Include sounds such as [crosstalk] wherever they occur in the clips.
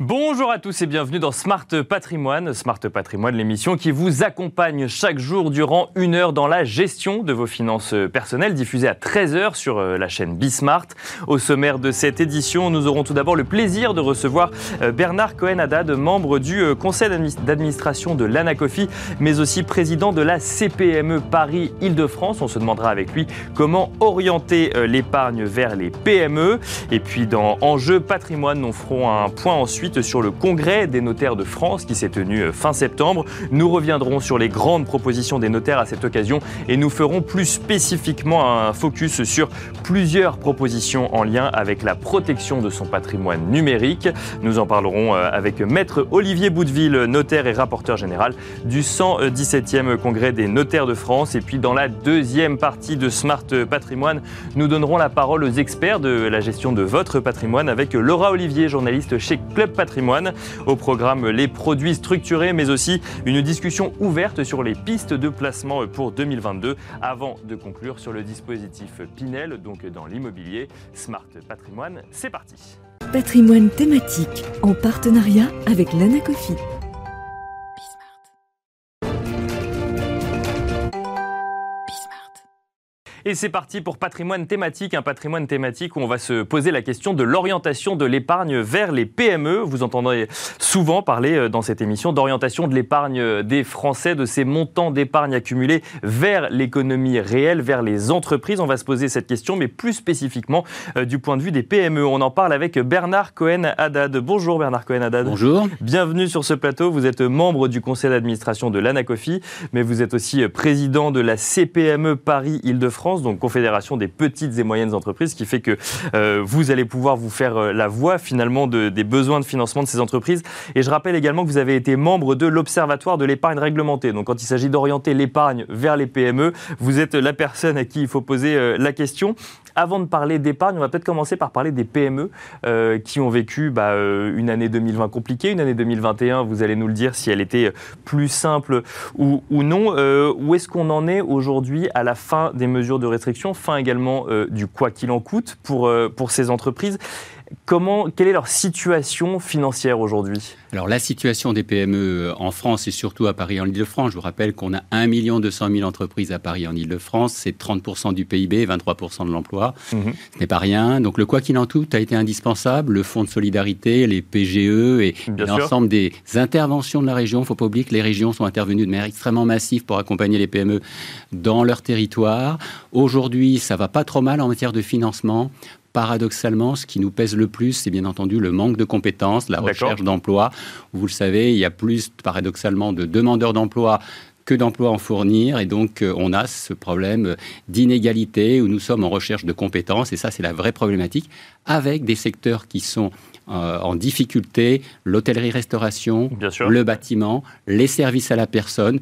Bonjour à tous et bienvenue dans Smart Patrimoine. Smart Patrimoine, l'émission qui vous accompagne chaque jour durant une heure dans la gestion de vos finances personnelles, diffusée à 13h sur euh, la chaîne Bismart. Au sommaire de cette édition, nous aurons tout d'abord le plaisir de recevoir euh, Bernard Cohen-Haddad, membre du euh, conseil d'administration de l'Anacofi, mais aussi président de la CPME Paris-Île-de-France. On se demandera avec lui comment orienter l'épargne vers les PME. Et puis dans Enjeu Patrimoine, nous ferons un point ensuite sur le congrès des notaires de France qui s'est tenu euh, fin septembre. Nous reviendrons sur les grandes propositions des notaires à cette occasion et nous ferons plus spécifiquement un focus sur plusieurs propositions en lien avec la protection de son patrimoine numérique. Nous en parlerons euh, avec maître Olivier Boudeville, notaire et rapporteur général du 117e congrès des notaires de France. Et puis dans la deuxième partie de Smart Patrimoine, nous donnerons la parole aux experts de la gestion de votre patrimoine avec Laura Olivier, journaliste chez Club Patrimoine. Au programme, les produits structurés, mais aussi une discussion ouverte sur les pistes de placement pour 2022 avant de conclure sur le dispositif Pinel, donc dans l'immobilier. Smart Patrimoine, c'est parti. Patrimoine thématique en partenariat avec l'Anacofi. Et c'est parti pour patrimoine thématique, un patrimoine thématique où on va se poser la question de l'orientation de l'épargne vers les PME. Vous entendrez souvent parler euh, dans cette émission d'orientation de l'épargne des Français, de ces montants d'épargne accumulés vers l'économie réelle, vers les entreprises. On va se poser cette question, mais plus spécifiquement euh, du point de vue des PME. On en parle avec Bernard Cohen-Haddad. Bonjour Bernard Cohen-Haddad. Bonjour. Bienvenue sur ce plateau. Vous êtes membre du conseil d'administration de l'Anacofi, mais vous êtes aussi président de la CPME Paris-Île-de-France donc Confédération des petites et moyennes entreprises, qui fait que euh, vous allez pouvoir vous faire euh, la voix finalement des besoins de financement de ces entreprises. Et je rappelle également que vous avez été membre de l'Observatoire de l'épargne réglementée. Donc quand il s'agit d'orienter l'épargne vers les PME, vous êtes la personne à qui il faut poser euh, la question. Avant de parler d'épargne, on va peut-être commencer par parler des PME qui ont vécu bah, une année 2020 compliquée, une année 2021, vous allez nous le dire si elle était plus simple ou, ou non. où est-ce qu'on en est aujourd'hui à la fin des mesures de de restrictions, fin également euh, du quoi qu'il en coûte pour, euh, pour ces entreprises. Comment, quelle est leur situation financière aujourd'hui Alors la situation des PME en France et surtout à Paris en Ile-de-France, je vous rappelle qu'on a 1 200 000 entreprises à Paris en Ile-de-France, c'est 30% du PIB, 23% de l'emploi, mhm. ce n'est pas rien. Donc le quoi qu'il en coûte a été indispensable, le fonds de solidarité, les PGE et l'ensemble des interventions de la région. Il ne faut pas oublier que les régions sont intervenues de manière extrêmement massive pour accompagner les PME dans leur territoire. Aujourd'hui, ça va pas trop mal en matière de financement paradoxalement, ce qui nous pèse le plus, c'est bien entendu le manque de compétences, la recherche d'emploi. Vous le savez, il y a plus, paradoxalement, de demandeurs d'emploi que d'emplois en fournir. Et donc, euh, on a ce problème d'inégalité où nous sommes en recherche de compétences. Et ça, c'est la vraie problématique, avec des secteurs qui sont euh, en difficulté, l'hôtellerie-restauration, le bâtiment, les services à la personne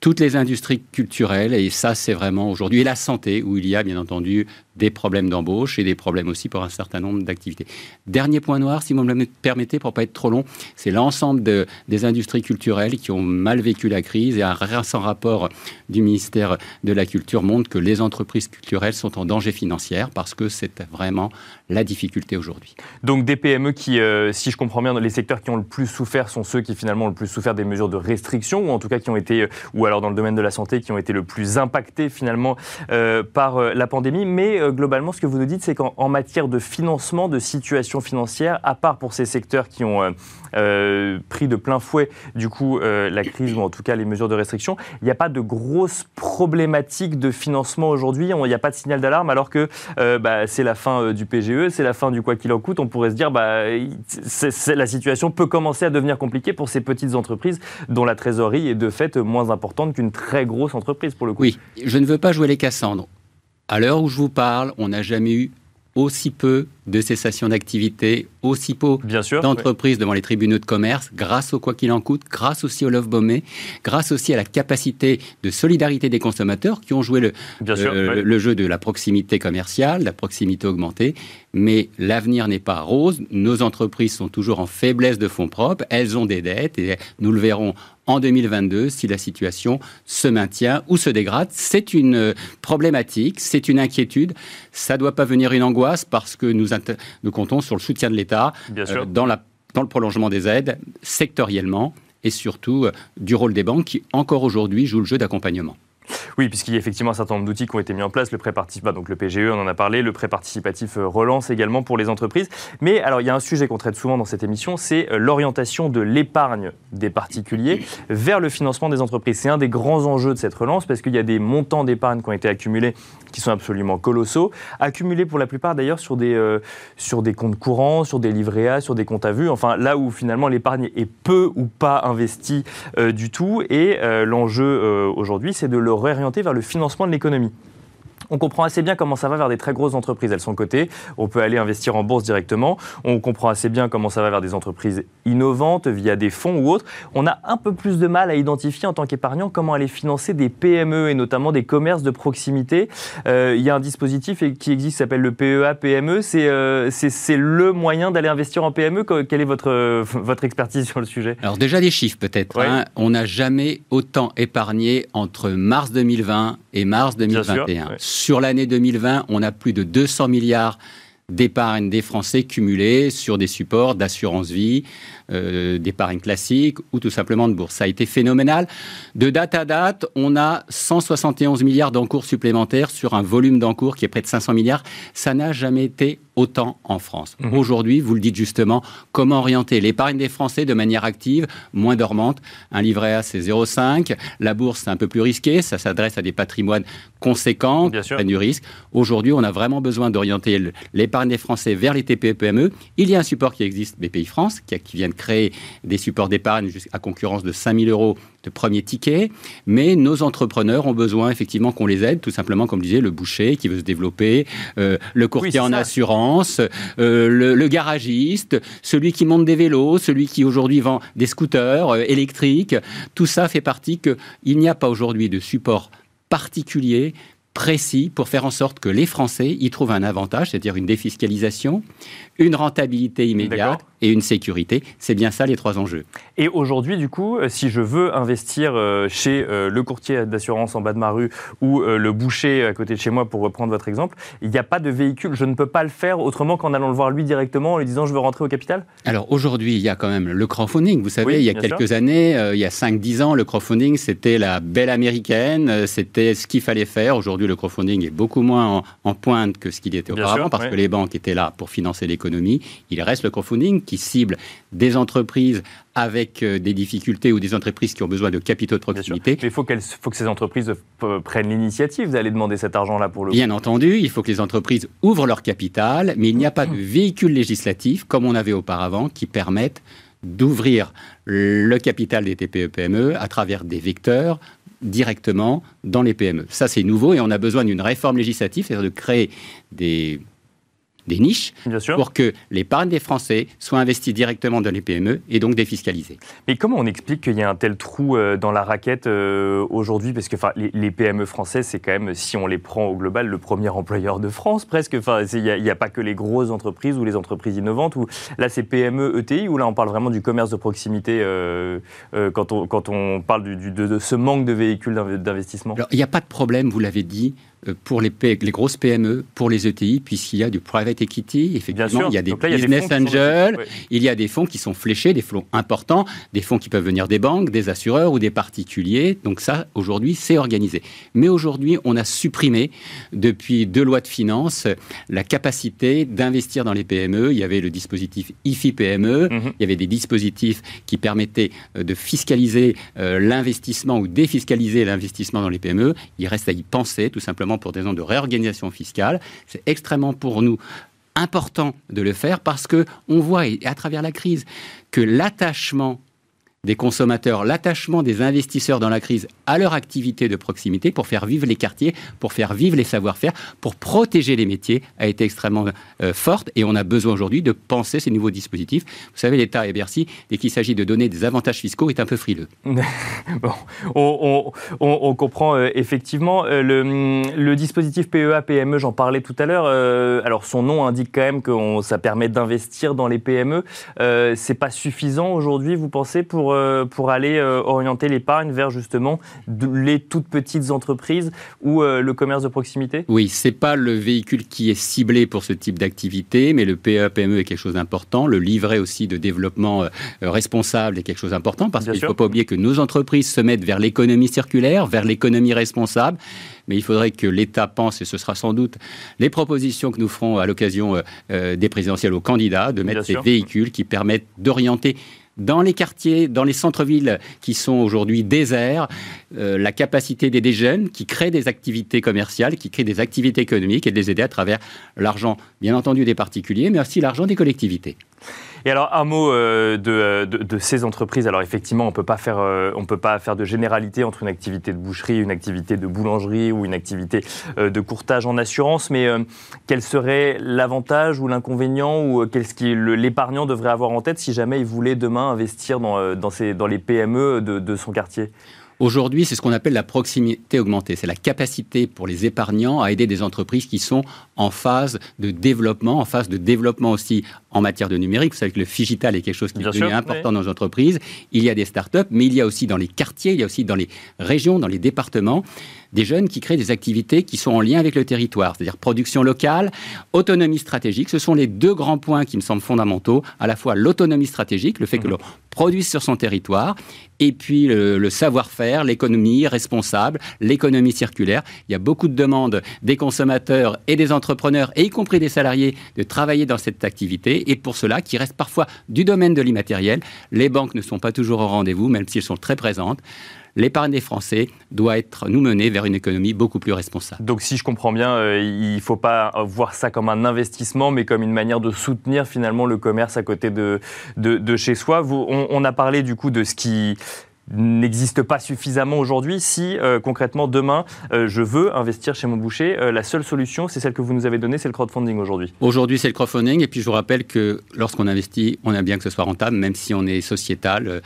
toutes les industries culturelles, et ça c'est vraiment aujourd'hui, et la santé, où il y a bien entendu des problèmes d'embauche et des problèmes aussi pour un certain nombre d'activités. Dernier point noir, si vous me le permettez, pour pas être trop long, c'est l'ensemble des industries culturelles qui ont mal vécu la crise et un récent rapport du ministère de la Culture montre que les entreprises culturelles sont en danger financier parce que c'est vraiment la difficulté aujourd'hui. Donc des PME qui, euh, si je comprends bien, dans les secteurs qui ont le plus souffert sont ceux qui finalement ont le plus souffert des mesures de restriction ou en tout cas qui ont été, euh, alors dans le domaine de la santé, qui ont été le plus impactés finalement euh, par la pandémie. Mais euh, globalement, ce que vous nous dites, c'est qu'en matière de financement, de situation financière, à part pour ces secteurs qui ont euh, euh, pris de plein fouet, du coup, la crise ou en tout cas les mesures de restriction, il n'y a pas de grosses problématiques de financement aujourd'hui. Il n'y a pas de signal d'alarme, alors que bah, c'est la fin du PGE, c'est la fin du quoi qu'il en coûte. On pourrait se dire, bah, la situation peut commencer à devenir compliquée pour ces petites entreprises dont la trésorerie est de fait moins importante qu'une très grosse entreprise pour le coup. Oui, je ne veux pas jouer les Cassandres. À l'heure où je vous parle, on n'a jamais eu aussi peu de cessation d'activité, aussi peu d'entreprises devant les tribunaux de commerce, grâce au quoi qu'il en coûte, grâce aussi au Love Bombé, grâce aussi à la capacité de solidarité des consommateurs qui ont joué le, euh, le jeu de la proximité commerciale, la proximité augmentée. Mais l'avenir n'est pas rose. Nos entreprises sont toujours en faiblesse de fonds propres. Elles ont des dettes et nous le verrons en 2022 si la situation se maintient ou se dégrade. C'est une euh, problématique, c'est une inquiétude. Ça ne doit pas venir une angoisse parce que nous, nous comptons sur le soutien de l'État euh, dans le prolongement des aides, sectoriellement, et surtout du rôle des banques qui, encore aujourd'hui, jouent le jeu d'accompagnement. Oui, puisqu'il y a effectivement un certain nombre d'outils qui ont été mis en place, le prêt participatif, donc le PGE, on en a parlé, le prêt participatif euh, relance également pour les entreprises. Mais alors, il y a un sujet qu'on traite souvent dans cette émission, c'est euh, l'orientation de l'épargne des particuliers vers le financement des entreprises. C'est un des grands enjeux de cette relance parce qu'il y a des montants d'épargne qui ont été accumulés qui sont absolument colossaux, accumulés pour la plupart d'ailleurs sur, des euh, sur des comptes courants, sur des livrets A, sur des comptes à vue, enfin là où finalement l'épargne est peu ou pas investie du tout. Et l'enjeu aujourd'hui, c'est de le réorienter vers le financement de l'économie. On comprend assez bien comment ça va vers des très grosses entreprises. Elles sont cotées. On peut aller investir en bourse directement. On comprend assez bien comment ça va vers des entreprises innovantes via des fonds ou autres. On a un peu plus de mal à identifier en tant qu'épargnant comment aller financer des PME et notamment des commerces de proximité. Euh, il y a un dispositif qui existe qui s'appelle le PEA PME. Euh, c'est le moyen d'aller investir en PME. Quelle est votre, votre expertise sur le sujet? Alors déjà des chiffres peut-être. Hein. On n'a jamais autant épargné entre mars 2020 et mars 2021. Sur l'année 2020, on a plus de 200 milliards d'épargne des Français cumulés sur des supports d'assurance vie, d'épargne classique ou tout simplement de bourse. Ça a été phénoménal. De date à date, on a 171 milliards d'encours supplémentaires sur un volume d'encours qui est près de 500 milliards. Ça n'a jamais été autant en France. Mmh. Aujourd'hui, vous le dites justement, comment orienter l'épargne des Français de manière active, moins dormante? Un livret A, c'est 0,5. La bourse, c'est un peu plus risqué. Ça s'adresse à des patrimoines conséquents, qui prennent du risque. Aujourd'hui, on a vraiment besoin d'orienter l'épargne des Français vers les TPE-PME. Il y a un support qui existe, BPI France, qui, qui vient de créer des supports d'épargne à concurrence de 5000 euros de premier ticket, mais nos entrepreneurs ont besoin effectivement qu'on les aide, tout simplement, comme disait le boucher qui veut se développer, euh, le courtier en assurance, euh, le, garagiste, celui qui monte des vélos, celui qui aujourd'hui vend des scooters euh, électriques. Tout ça fait partie qu'il n'y a pas aujourd'hui de support particulier précis pour faire en sorte que les Français y trouvent un avantage, c'est-à-dire une défiscalisation, une rentabilité immédiate et une sécurité. C'est bien ça les trois enjeux. Et aujourd'hui, du coup, euh, si je veux investir euh, chez euh, le courtier d'assurance en bas de ma rue ou le boucher à côté de chez moi, pour reprendre votre exemple, il n'y a pas de véhicule. Je ne peux pas le faire autrement qu'en allant le voir lui directement, en lui disant je veux rentrer au capital? Alors aujourd'hui, il y a quand même le crowdfunding. Vous savez, il y a quelques années, il y a 5-10 ans, le crowdfunding, c'était la belle américaine, c'était ce qu'il fallait faire. Aujourd'hui, le crowdfunding est beaucoup moins en, pointe que ce qu'il était auparavant, parce que les banques étaient là pour financer l'économie. Il reste le crowdfunding qui cible des entreprises avec euh, des difficultés ou des entreprises qui ont besoin de capitaux de proximité. Mais il faut, faut, que ces entreprises euh, prennent l'initiative d'aller demander cet argent-là pour le Bien entendu, il faut que les entreprises ouvrent leur capital, mais il n'y a pas de véhicule législatif, comme on avait auparavant, qui permette d'ouvrir le capital des TPE-PME e à travers des vecteurs directement dans les PME. Ça, c'est nouveau et on a besoin d'une réforme législative, c'est-à-dire de créer des des niches pour que l'épargne des Français soit investie directement dans les PME et donc défiscalisée. Mais comment on explique qu'il y a un tel trou euh, dans la raquette euh, aujourd'hui? Parce que les, les, PME françaises, c'est quand même, si on les prend au global, le premier employeur de France presque. Il n'y a, pas que les grosses entreprises ou les entreprises innovantes. Ou, là, c'est PME, ETI, ou là, on parle vraiment du commerce de proximité euh, quand, on, quand on parle du, de, de, ce manque de véhicules d'investissement? Il n'y a pas de problème, vous l'avez dit. Euh, pour les, les, grosses PME, pour les ETI, puisqu'il y a du private equity, effectivement, il y a des business angels, il y a des fonds qui sont fléchés, des fonds importants, des fonds qui peuvent venir des banques, des assureurs ou des particuliers. Donc ça, aujourd'hui, c'est organisé. Mais aujourd'hui, on a supprimé, depuis deux lois de finances, la capacité d'investir dans les PME. Il y avait le dispositif IFI PME, mhm. il y avait des dispositifs qui permettaient euh, de fiscaliser euh, l'investissement ou défiscaliser l'investissement dans les PME. Il reste à y penser, tout simplement pour des raisons de réorganisation fiscale. C'est extrêmement pour nous important de le faire parce que on voit à travers la crise que l'attachement des consommateurs, l'attachement des investisseurs dans la crise à leur activité de proximité pour faire vivre les quartiers, pour faire vivre les savoir-faire, pour protéger les métiers a été extrêmement euh, forte et on a besoin aujourd'hui de penser ces nouveaux dispositifs. Vous savez, l'État et Bercy, dès qu'il s'agit de donner des avantages fiscaux, est un peu frileux. [laughs] bon, on, comprend euh, effectivement euh, le, dispositif PEA, PME, j'en parlais tout à l'heure. alors son nom indique quand même que ça permet d'investir dans les PME. c'est pas suffisant aujourd'hui, vous pensez, pour pour aller orienter l'épargne vers justement les toutes petites entreprises ou le commerce de proximité? Oui, c'est pas le véhicule qui est ciblé pour ce type d'activité, mais le PE-PME est quelque chose d'important. Le livret aussi de développement responsable est quelque chose d'important parce qu'il ne faut pas oublier que nos entreprises se mettent vers l'économie circulaire, vers l'économie responsable mais il faudrait que l'État pense, et ce sera sans doute les propositions que nous ferons à l'occasion euh, euh, des présidentielles aux candidats, de mettre ces véhicules qui permettent d'orienter dans les quartiers, dans les centres-villes qui sont aujourd'hui déserts, euh, la capacité des jeunes qui créent des activités commerciales, qui créent des activités économiques et de les aider à travers l'argent, bien entendu, des particuliers, mais aussi l'argent des collectivités. Et alors, un mot euh, euh, de, ces entreprises. Alors, effectivement, on euh, ne peut pas faire de généralité entre une activité de boucherie, une activité de boulangerie ou une activité de courtage en assurance. Mais quel serait l'avantage ou l'inconvénient ou qu'est-ce que l'épargnant devrait avoir en tête si jamais il voulait demain investir dans, dans, les PME de son quartier? Aujourd'hui, c'est ce qu'on appelle la proximité augmentée. C'est la capacité pour les épargnants à aider des entreprises qui sont en phase de développement, en phase de développement aussi en matière de numérique. Vous savez que le digital est quelque chose qui est devenu important dans les entreprises. Il y a des startups, mais il y a aussi dans les quartiers, il y a aussi dans les régions, dans les départements, des jeunes qui créent des activités qui sont en lien avec le territoire, c'est-à-dire production locale, autonomie stratégique. Ce sont les deux grands points qui me semblent fondamentaux, à la fois l'autonomie stratégique, le fait que mhm. l'on produise sur son territoire, et puis le, savoir-faire, l'économie responsable, l'économie circulaire. Il y a beaucoup de demandes des consommateurs et des entrepreneurs, et y compris des salariés, de travailler dans cette activité. Et pour cela, qui reste parfois du domaine de l'immatériel, les banques ne sont pas toujours au rendez-vous, même si elles sont très présentes l'épargne des Français doit être nous mener vers une économie beaucoup plus responsable. Donc si je comprends bien, euh, il ne faut pas voir ça comme un investissement, mais comme une manière de soutenir finalement le commerce à côté de, de, chez soi. Vous, on, a parlé du coup de ce qui n'existe pas suffisamment aujourd'hui. Si euh, concrètement demain euh, je veux investir chez mon boucher, la seule solution, c'est celle que vous nous avez donnée, c'est le crowdfunding aujourd'hui. Aujourd'hui, c'est le crowdfunding. Et puis je vous rappelle que lorsqu'on investit, on aime bien que ce soit rentable, même si on est sociétal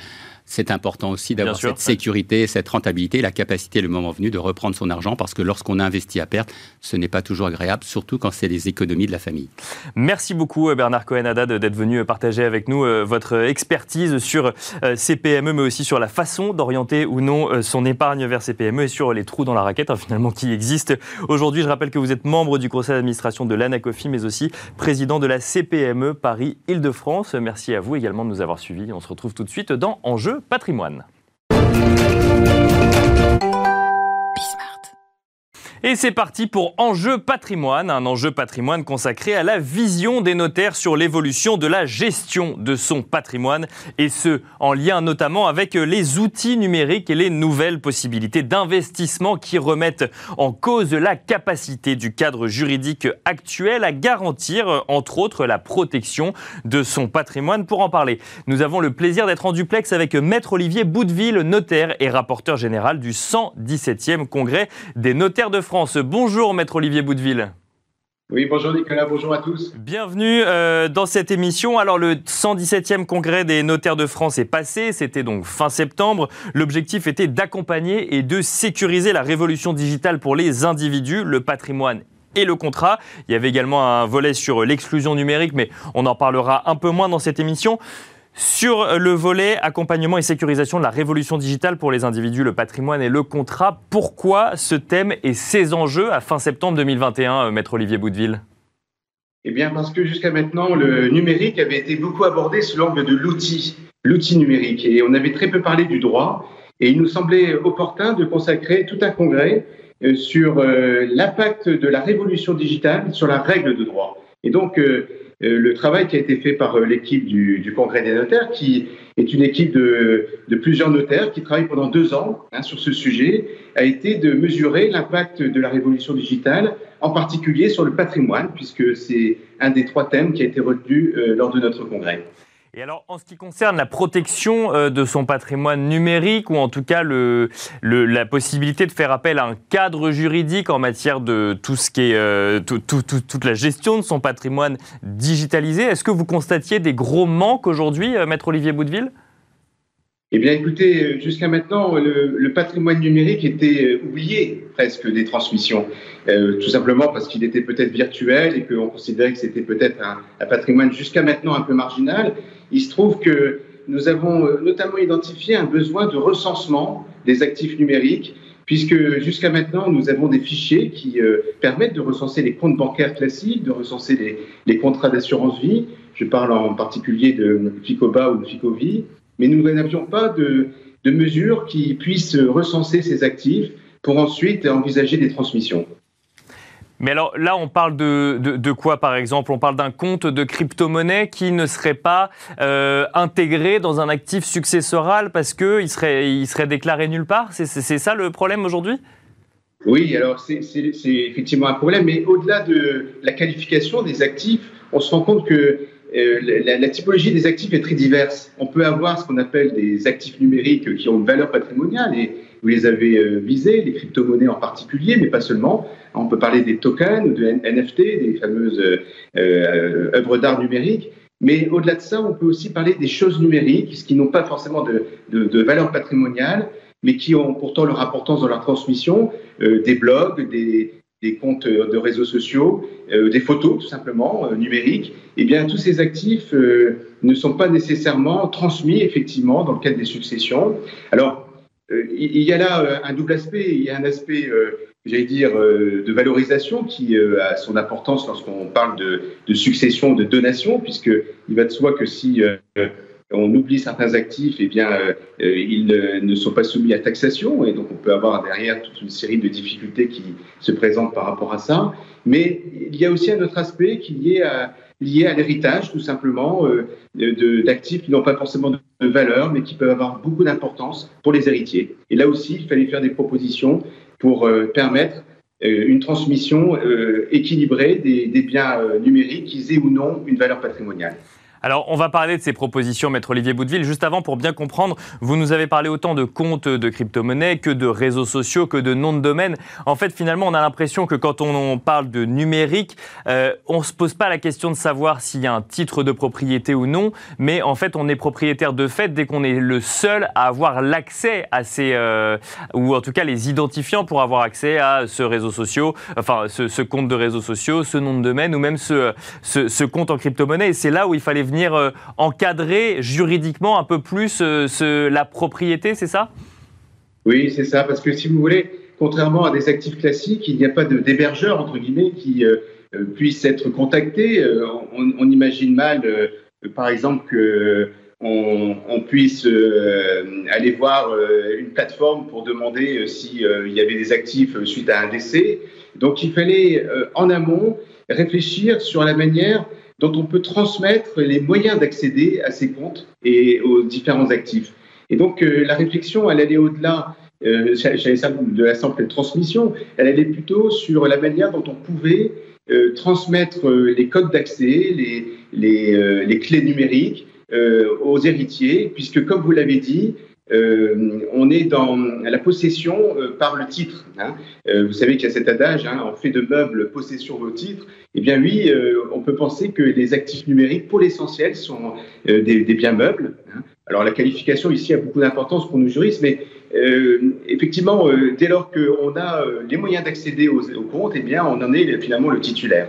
c'est important aussi d'avoir cette sécurité, cette rentabilité, la capacité, le moment venu, de reprendre son argent, parce que lorsqu'on investit à perte, ce n'est pas toujours agréable, surtout quand c'est les économies de la famille. Merci beaucoup euh, Bernard Cohen-Haddad d'être venu euh, partager avec nous euh, votre expertise sur ces PME, mais aussi sur la façon d'orienter ou non son épargne vers ces PME et sur les trous dans la raquette hein, finalement qui existent. Aujourd'hui, je rappelle que vous êtes membre du conseil d'administration de l'ANACOFI, mais aussi président de la CPME Paris-Île-de-France. Merci à vous également de nous avoir suivis. On se retrouve tout de suite dans Enjeu patrimoine. Et c'est parti pour Enjeu patrimoine, un enjeu patrimoine consacré à la vision des notaires sur l'évolution de la gestion de son patrimoine, et ce, en lien notamment avec les outils numériques et les nouvelles possibilités d'investissement qui remettent en cause la capacité du cadre juridique actuel à garantir, entre autres, la protection de son patrimoine. Pour en parler, nous avons le plaisir d'être en duplex avec Maître Olivier Boudeville, notaire et rapporteur général du 117e congrès des notaires de France. Bonjour, maître Olivier Boudeville. Oui, bonjour Nicolas, bonjour à tous. Bienvenue euh, dans cette émission. Alors le 117e congrès des notaires de France est passé, c'était donc fin septembre. L'objectif était d'accompagner et de sécuriser la révolution digitale pour les individus, le patrimoine et le contrat. Il y avait également un volet sur l'exclusion numérique, mais on en parlera un peu moins dans cette émission. Sur le volet accompagnement et sécurisation de la révolution digitale pour les individus, le patrimoine et le contrat, pourquoi ce thème et ces enjeux à fin septembre 2021, euh, Maître Olivier Boudeville Eh bien, parce que jusqu'à maintenant, le numérique avait été beaucoup abordé sous l'angle de l'outil, l'outil numérique. Et on avait très peu parlé du droit. Et il nous semblait opportun de consacrer tout un congrès euh, sur euh, l'impact de la révolution digitale sur la règle de droit. Et donc, le travail qui a été fait par euh, l'équipe du, Congrès des notaires, qui est une équipe de, plusieurs notaires qui travaillent pendant deux ans hein, sur ce sujet, a été de mesurer l'impact de la révolution digitale, en particulier sur le patrimoine, puisque c'est un des trois thèmes qui a été retenu euh, lors de notre congrès. Et alors, en ce qui concerne la protection euh, de son patrimoine numérique, ou en tout cas la possibilité de faire appel à un cadre juridique en matière de tout ce qui est euh, toute la gestion de son patrimoine digitalisé, est-ce que vous constatiez des gros manques aujourd'hui, euh, Maître Olivier Boudeville eh bien, écoutez, jusqu'à maintenant, le, patrimoine numérique était oublié presque des transmissions, tout simplement parce qu'il était peut-être virtuel et qu'on considérait que c'était peut-être un, un, patrimoine jusqu'à maintenant un peu marginal. Il se trouve que nous avons notamment identifié un besoin de recensement des actifs numériques puisque jusqu'à maintenant, nous avons des fichiers qui permettent de recenser les comptes bancaires classiques, de recenser les, les contrats d'assurance vie. Je parle en particulier de FICOBA ou de FICOVI, mais nous n'avions pas de, de mesures qui puissent recenser ces actifs pour ensuite envisager des transmissions. Mais alors là, on parle de, de, quoi par exemple? On parle d'un compte de crypto-monnaie qui ne serait pas euh, intégré dans un actif successoral parce qu'il serait, il serait déclaré nulle part? C'est ça le problème aujourd'hui? Oui, alors c'est effectivement un problème, mais au-delà de la qualification des actifs, on se rend compte que euh, la, typologie des actifs est très diverse. On peut avoir ce qu'on appelle des actifs numériques qui ont une valeur patrimoniale et vous les avez euh, visés, les crypto-monnaies en particulier, mais pas seulement. On peut parler des tokens ou de NFT, des fameuses euh, œuvres d'art numériques. Mais au-delà de ça, on peut aussi parler des choses numériques, ce qui n'ont pas forcément de, valeur patrimoniale, mais qui ont pourtant leur importance dans leur transmission, des blogs, des, des comptes de réseaux sociaux, euh, des photos tout simplement euh, numériques, eh bien tous ces actifs euh, ne sont pas nécessairement transmis effectivement dans le cadre des successions. Alors il y a là un double aspect, il y a un aspect j'allais dire, de valorisation qui a son importance lorsqu'on parle de, de, succession, de donation, puisqu'il va de soi que si on oublie certains actifs, eh bien, euh, euh, ils ne sont pas soumis à taxation et donc on peut avoir derrière toute une série de difficultés qui se présentent par rapport à ça. Mais il y a aussi un autre aspect qui est lié à l'héritage, tout simplement, euh, d'actifs qui n'ont pas forcément de valeur, mais qui peuvent avoir beaucoup d'importance pour les héritiers. Et là aussi, il fallait faire des propositions pour permettre une transmission équilibrée des, des biens numériques, qu'ils aient ou non une valeur patrimoniale. Alors, on va parler de ces propositions, Maître Olivier Boudeville. Juste avant, pour bien comprendre, vous nous avez parlé autant de comptes de crypto-monnaies que de réseaux sociaux, que de noms de domaine. En fait, finalement, on a l'impression que quand on parle de numérique, euh, on ne se pose pas la question de savoir s'il y a un titre de propriété ou non, mais en fait, on est propriétaire de fait dès qu'on est le seul à avoir l'accès à ces, euh, ou en tout cas les identifiants pour avoir accès à ce réseau social, enfin, ce, compte de réseaux sociaux, ce nom de domaine ou même ce, compte en crypto-monnaie. Et c'est là où il fallait venir euh, encadrer juridiquement un peu plus euh, la propriété, c'est ça? Oui, c'est ça, parce que si vous voulez, contrairement à des actifs classiques, il n'y a pas d'hébergeur, entre guillemets, qui euh, puisse être contacté. On, imagine mal, par exemple, que on, puisse aller voir une plateforme pour demander s'il y avait des actifs suite à un décès. Donc il fallait en amont réfléchir sur la manière dont on peut transmettre les moyens d'accéder à ces comptes et aux différents actifs. Et donc euh, la réflexion, elle allait au-delà euh, de la simple transmission, elle allait plutôt sur la manière dont on pouvait euh, transmettre les codes d'accès, les, les, les, clés numériques aux héritiers, puisque comme vous l'avez dit, euh, on est dans la possession euh, par le titre. Hein. Euh, vous savez qu'il y a cet adage, hein, on fait de meubles possession vos titres. Eh bien oui, on peut penser que les actifs numériques, pour l'essentiel, sont des, biens meubles. Hein. Alors la qualification ici a beaucoup d'importance pour nos juristes, mais effectivement, dès lors qu'on a les moyens d'accéder aux, comptes, eh bien on en est finalement le titulaire.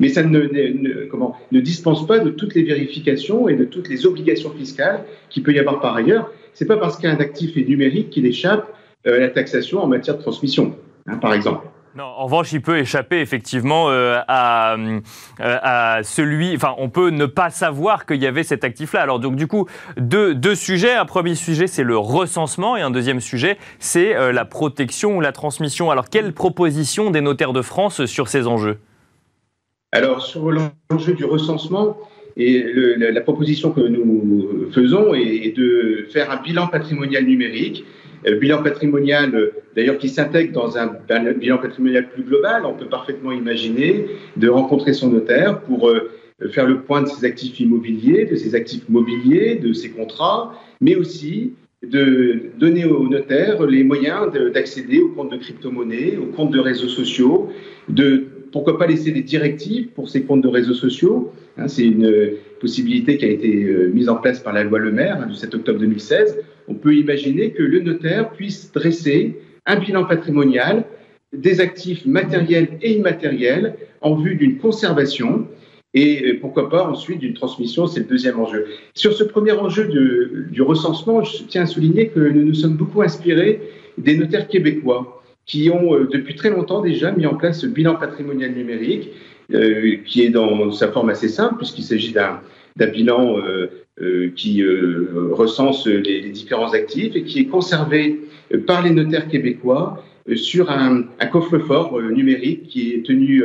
Mais ça ne, ne dispense pas de toutes les vérifications et de toutes les obligations fiscales qu'il peut y avoir par ailleurs c'est pas parce qu'un actif est numérique qu'il échappe euh, à la taxation en matière de transmission, hein, par exemple. Non, en revanche, il peut échapper effectivement euh, à, euh, à, celui. Enfin, on peut ne pas savoir qu'il y avait cet actif-là. Alors, donc, du coup, deux, deux sujets. Un premier sujet, c'est le recensement, et un deuxième sujet, c'est la protection ou la transmission. Alors, quelle proposition des notaires de France sur ces enjeux? Alors, sur l'enjeu du recensement, et la, proposition que nous faisons est, de faire un bilan patrimonial numérique, euh, bilan patrimonial euh, d'ailleurs qui s'intègre dans un, bilan patrimonial plus global. On peut parfaitement imaginer de rencontrer son notaire pour euh, faire le point de ses actifs immobiliers, de ses actifs mobiliers, de ses contrats, mais aussi de donner au notaire les moyens d'accéder aux comptes de crypto-monnaie, aux comptes de réseaux sociaux, de pourquoi pas laisser des directives pour ces comptes de réseaux sociaux hein, C'est une possibilité qui a été euh, mise en place par la loi Le Maire hein, du 7 octobre 2016. On peut imaginer que le notaire puisse dresser un bilan patrimonial des actifs matériels et immatériels en vue d'une conservation et pourquoi pas ensuite d'une transmission, c'est le deuxième enjeu. Sur ce premier enjeu du recensement, je tiens à souligner que nous nous sommes beaucoup inspirés des notaires québécois qui ont depuis très longtemps déjà mis en place ce bilan patrimonial numérique euh, qui est dans sa forme assez simple, puisqu'il s'agit d'un bilan euh, euh, qui recense les, différents actifs et qui est conservé par les notaires québécois sur un, coffre-fort numérique qui est tenu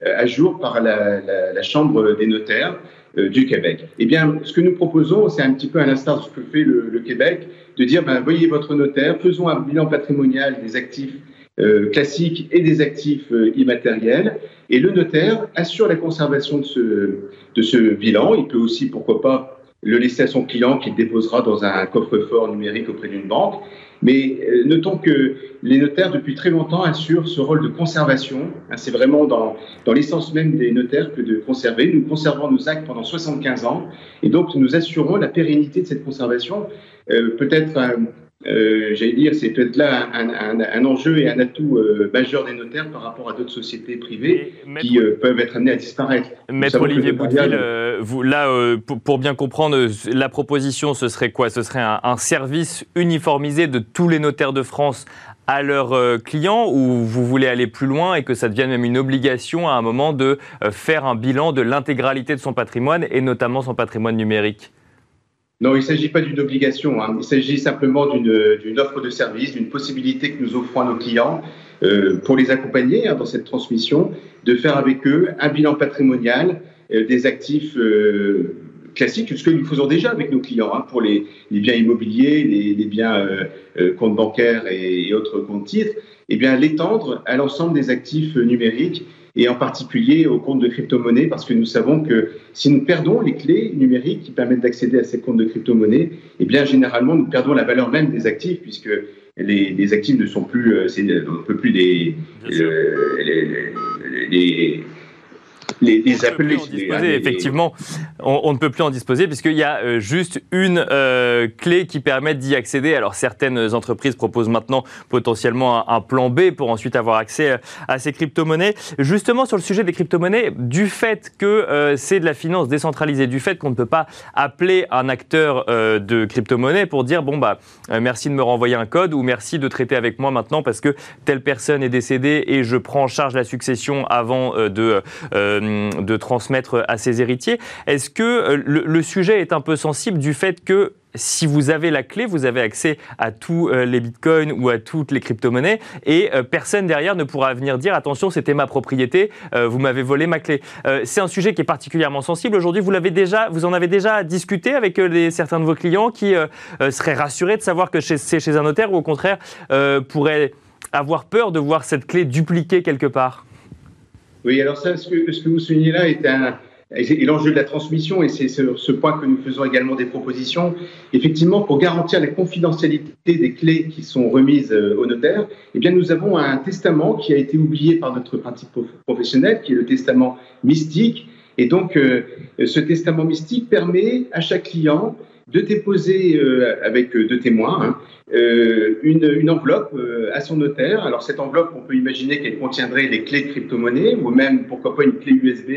à jour par la, Chambre des notaires du Québec. Eh bien, ce que nous proposons, c'est un petit peu à l'instar de ce que fait le, Québec, de dire, ben, voyez votre notaire, faisons un bilan patrimonial des actifs euh, classiques et des actifs euh, immatériels. Et le notaire assure la conservation de ce, de ce bilan. Il peut aussi, pourquoi pas, le laisser à son client qu'il déposera dans un coffre-fort numérique auprès d'une banque. Mais euh, notons que les notaires, depuis très longtemps, assurent ce rôle de conservation. Hein, c'est vraiment dans, dans l'essence même des notaires que de conserver. Nous conservons nos actes pendant 75 ans et donc nous assurons la pérennité de cette conservation. Euh, peut-être euh, j'allais dire, c'est peut-être là un, enjeu et un atout euh, majeur des notaires par rapport à d'autres sociétés privées qui euh, peuvent être amenées à disparaître. Maître Olivier Boudville, vous, là, pour, bien comprendre, la proposition, ce serait quoi? Ce serait un, service uniformisé de tous les notaires de France à leurs clients ou vous voulez aller plus loin et que ça devienne même une obligation à un moment de faire un bilan de l'intégralité de son patrimoine et notamment son patrimoine numérique? Non, il ne s'agit pas d'une obligation, hein. il s'agit simplement d'une offre de service, d'une possibilité que nous offrons à nos clients euh, pour les accompagner hein, dans cette transmission, de faire avec eux un bilan patrimonial euh, des actifs euh, classiques, ce que nous faisons déjà avec nos clients hein, pour les, biens immobiliers, les, biens comptes bancaires et, et, autres comptes titres, et eh bien l'étendre à l'ensemble des actifs numériques et en particulier aux comptes de crypto-monnaie, parce que nous savons que si nous perdons les clés numériques qui permettent d'accéder à ces comptes de crypto-monnaie, eh bien, généralement, nous perdons la valeur même des actifs, puisque les, les actifs ne sont plus, euh, on ne peut plus les, les, les les, les appeler. effectivement, on, ne peut plus en disposer puisqu'il y a euh, juste une euh, clé qui permet d'y accéder. Alors certaines entreprises proposent maintenant potentiellement un, plan B pour ensuite avoir accès à ces crypto-monnaies. Justement sur le sujet des crypto-monnaies, du fait que euh, c'est de la finance décentralisée, du fait qu'on ne peut pas appeler un acteur de crypto-monnaie pour dire bon bah merci de me renvoyer un code ou merci de traiter avec moi maintenant parce que telle personne est décédée et je prends en charge la succession avant de euh, de transmettre à ses héritiers. Est-ce que euh, le, sujet est un peu sensible du fait que si vous avez la clé, vous avez accès à tous euh, les bitcoins ou à toutes les crypto-monnaies et personne derrière ne pourra venir dire attention, c'était ma propriété, vous m'avez volé ma clé. c'est un sujet qui est particulièrement sensible. Aujourd'hui, vous, l'avez déjà, vous en avez déjà discuté avec certains de vos clients qui seraient rassurés de savoir que c'est chez un notaire ou au contraire pourraient avoir peur de voir cette clé dupliquée quelque part oui, alors ça, ce que, ce que vous soulignez là est un, et l'enjeu de la transmission, et c'est sur ce point que nous faisons également des propositions, effectivement, pour garantir la confidentialité des clés qui sont remises euh, au notaire, eh bien, nous avons un testament qui a été oublié par notre pratique professionnelle, qui est le testament mystique. Et donc, euh, ce testament mystique permet à chaque client de déposer euh, avec deux témoins hein, euh, une, enveloppe euh, à son notaire. Alors cette enveloppe, on peut imaginer qu'elle contiendrait les clés de crypto-monnaie ou même, pourquoi pas, une clé USB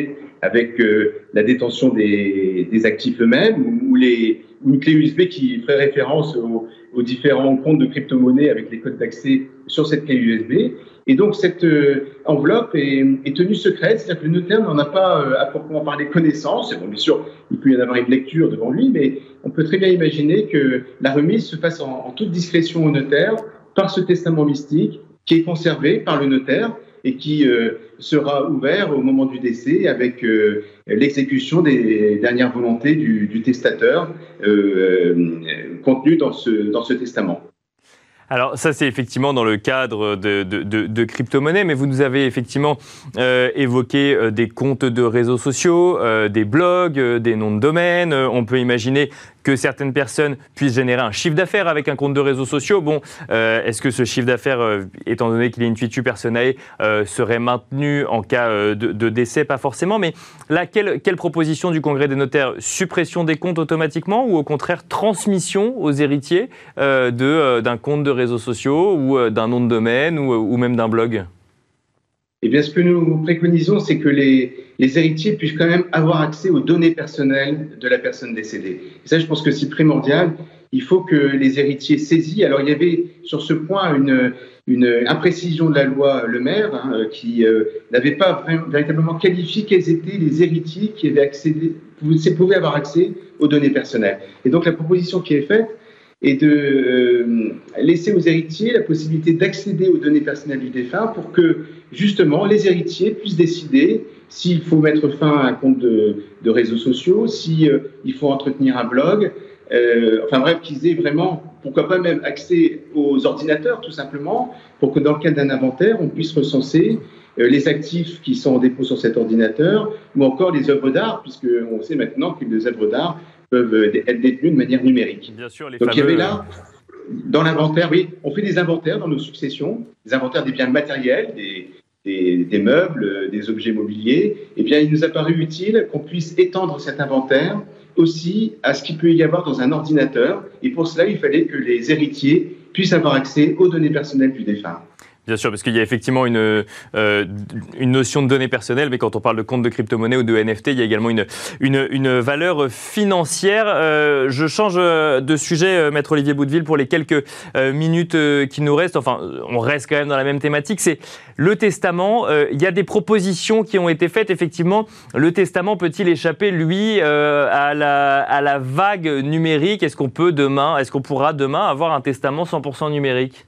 avec euh, la détention des, actifs eux-mêmes ou, les, ou une clé USB qui ferait référence aux, aux différents comptes de crypto-monnaie avec les codes d'accès sur cette clé USB. Et donc cette enveloppe est, tenue secrète, c'est-à-dire que le notaire n'en a pas à proprement parler connaissance. Bon, bien sûr, il peut y en avoir une lecture devant lui, mais on peut très bien imaginer que la remise se fasse en, toute discrétion au notaire par ce testament mystique qui est conservé par le notaire et qui euh, sera ouvert au moment du décès avec euh, l'exécution des dernières volontés du, testateur euh, contenues dans ce, dans ce testament. Alors ça, c'est effectivement dans le cadre de, de, crypto-monnaies, mais vous nous avez effectivement évoqué des comptes de réseaux sociaux, des blogs, des noms de domaine. on peut imaginer que certaines personnes puissent générer un chiffre d'affaires avec un compte de réseaux sociaux. Bon, est-ce que ce chiffre d'affaires, étant donné qu'il est une fitu personae, serait maintenu en cas de, décès? Pas forcément, mais là, quelle, quelle proposition du Congrès des notaires? Suppression des comptes automatiquement ou au contraire transmission aux héritiers d'un compte de réseaux sociaux ou euh, d'un nom de domaine euh, ou même d'un blog? Eh bien, ce que nous préconisons, c'est que les, héritiers puissent quand même avoir accès aux données personnelles de la personne décédée. Et ça, je pense que c'est primordial. Il faut que les héritiers saisis. Alors, il y avait sur ce point une, imprécision de la loi Le Maire hein, qui euh, n'avait pas véritablement qualifié quels étaient les héritiers qui avaient accédé, pouvaient avoir accès aux données personnelles. Et donc, la proposition qui est faite, et de euh, laisser aux héritiers la possibilité d'accéder aux données personnelles du défunt pour que justement les héritiers puissent décider s'il faut mettre fin à un compte de, de réseaux sociaux, s'il euh, faut entretenir un blog, euh, enfin bref, qu'ils aient vraiment, pourquoi pas même accès aux ordinateurs tout simplement, pour que dans le cadre d'un inventaire, on puisse recenser les actifs qui sont en dépôt sur cet ordinateur, ou encore les œuvres d'art, puisque on sait maintenant que les œuvres d'art peuvent être détenus de manière numérique. Bien sûr, les Donc fameux... il y avait là, dans l'inventaire, oui, on fait des inventaires dans nos successions, des inventaires des biens matériels, des, des, meubles, des objets mobiliers. Eh bien, il nous a paru utile qu'on puisse étendre cet inventaire aussi à ce qu'il peut y avoir dans un ordinateur. Et pour cela, il fallait que les héritiers puissent avoir accès aux données personnelles du défunt. Bien sûr, parce qu'il y a effectivement une, euh, une notion de données personnelles, mais quand on parle de compte de crypto-monnaie ou de NFT, il y a également une, une, une valeur financière. Euh, je change de sujet, euh, Maître Olivier Boudeville, pour les quelques euh, minutes euh, qui nous restent. Enfin, on reste quand même dans la même thématique. C'est le testament. Euh, il y a des propositions qui ont été faites. Effectivement, le testament peut-il échapper, lui, à la, à la vague numérique? Est-ce qu'on peut demain, est-ce qu'on pourra demain avoir un testament 100% numérique?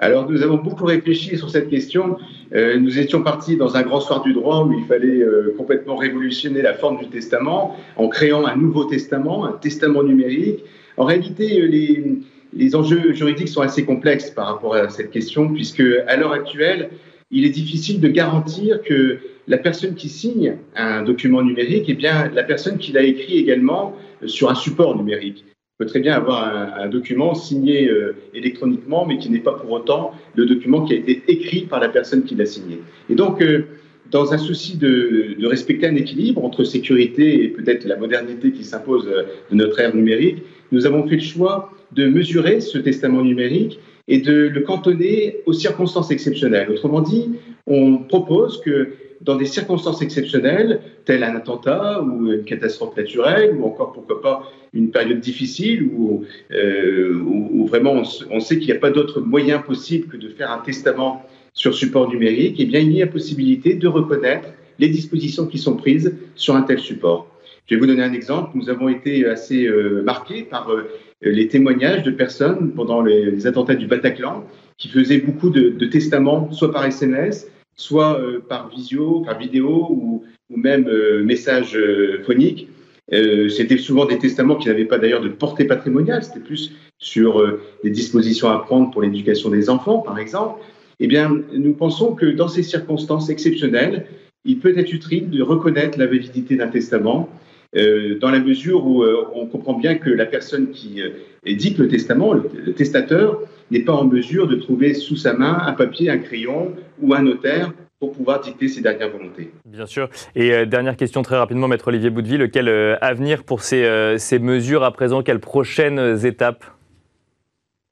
Alors, nous avons beaucoup réfléchi sur cette question. Euh, nous étions partis dans un grand soir du droit où il fallait euh, complètement révolutionner la forme du testament en créant un nouveau testament, un testament numérique. En réalité, euh, les, les enjeux juridiques sont assez complexes par rapport à cette question, puisque à l'heure actuelle, il est difficile de garantir que la personne qui signe un document numérique est bien la personne qui l'a écrit également sur un support numérique peut très bien avoir un, document signé euh, électroniquement, mais qui n'est pas pour autant le document qui a été écrit par la personne qui l'a signé. Et donc, euh, dans un souci de, de, respecter un équilibre entre sécurité et peut-être la modernité qui s'impose euh, de notre ère numérique, nous avons fait le choix de mesurer ce testament numérique et de le cantonner aux circonstances exceptionnelles. Autrement dit, on propose que dans des circonstances exceptionnelles, tel un attentat ou une catastrophe naturelle, ou encore, pourquoi pas, une période difficile où, euh, vraiment on, sait qu'il n'y a pas d'autre moyen possible que de faire un testament sur support numérique, eh bien, il y a possibilité de reconnaître les dispositions qui sont prises sur un tel support. Je vais vous donner un exemple. Nous avons été assez euh, marqués par euh, les témoignages de personnes pendant les, attentats du Bataclan qui faisaient beaucoup de testaments, soit par SMS, soit euh, par visio, par vidéo ou, même euh, message euh, phonique. c'était souvent des testaments qui n'avaient pas d'ailleurs de portée patrimoniale, c'était plus sur des dispositions à prendre pour l'éducation des enfants, par exemple. Eh bien, nous pensons que dans ces circonstances exceptionnelles, il peut être utile de reconnaître la validité d'un testament dans la mesure où on comprend bien que la personne qui édite le testament, le testateur, n'est pas en mesure de trouver sous sa main un papier, un crayon ou un notaire pour pouvoir dicter ses dernières volontés. Bien sûr. Et euh, dernière question très rapidement, Maître Olivier Boudeville, quel euh, avenir pour ces, euh, ces, mesures à présent? Quelles prochaines étapes?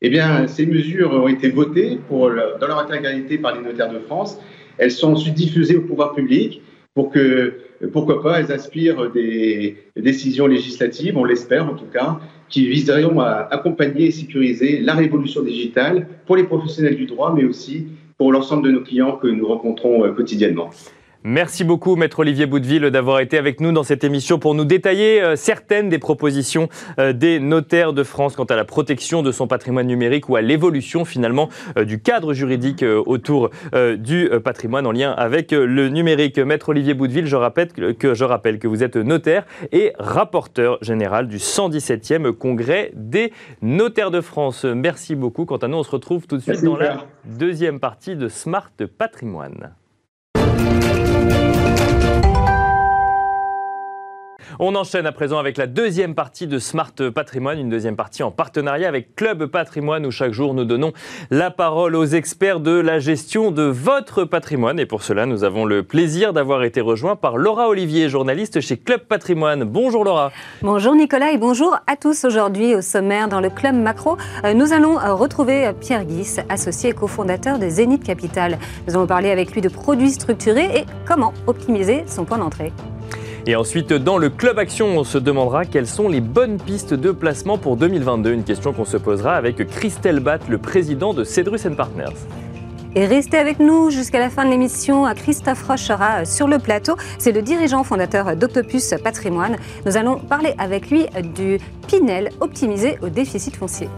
Eh bien, ces mesures ont été votées pour, dans leur intégralité par les notaires de France. Elles sont ensuite diffusées au pouvoir public pour que pourquoi pas, elles aspirent des décisions législatives, on l'espère en tout cas, qui viseront à accompagner et sécuriser la révolution digitale pour les professionnels du droit, mais aussi pour l'ensemble de nos clients que nous rencontrons euh, quotidiennement. Merci beaucoup, Maître Olivier Boudeville, d'avoir été avec nous dans cette émission pour nous détailler euh, certaines des propositions euh, des notaires de France quant à la protection de son patrimoine numérique ou à l'évolution finalement euh, du cadre juridique autour du patrimoine en lien avec le numérique. Maître Olivier Boudeville, je rappelle que, je rappelle que vous êtes notaire et rapporteur général du 117e congrès des notaires de France. Merci beaucoup. Quant à nous, on se retrouve tout de suite Merci dans la deuxième partie de Smart Patrimoine. On enchaîne à présent avec la deuxième partie de Smart Patrimoine, une deuxième partie en partenariat avec Club Patrimoine où chaque jour nous donnons la parole aux experts de la gestion de votre patrimoine. Et pour cela, nous avons le plaisir d'avoir été rejoints par Laura Olivier, journaliste chez Club Patrimoine. Bonjour Laura. Bonjour Nicolas et bonjour à tous. Aujourd'hui au sommaire dans le Club Macro, euh, nous allons euh, retrouver Pierre Guis, associé et cofondateur de Zénith Capital. Nous allons parler avec lui de produits structurés et comment optimiser son point d'entrée. Et ensuite, dans le Club Action, on se demandera quelles sont les bonnes pistes de placement pour 2022. Une question qu'on se posera avec Christelle Batt, le président de Cedrus Partners. Et restez avec nous jusqu'à la fin de l'émission. Christophe Roche sera sur le plateau. C'est le dirigeant fondateur d'Octopus Patrimoine. Nous allons parler avec lui du Pinel optimisé au déficit foncier.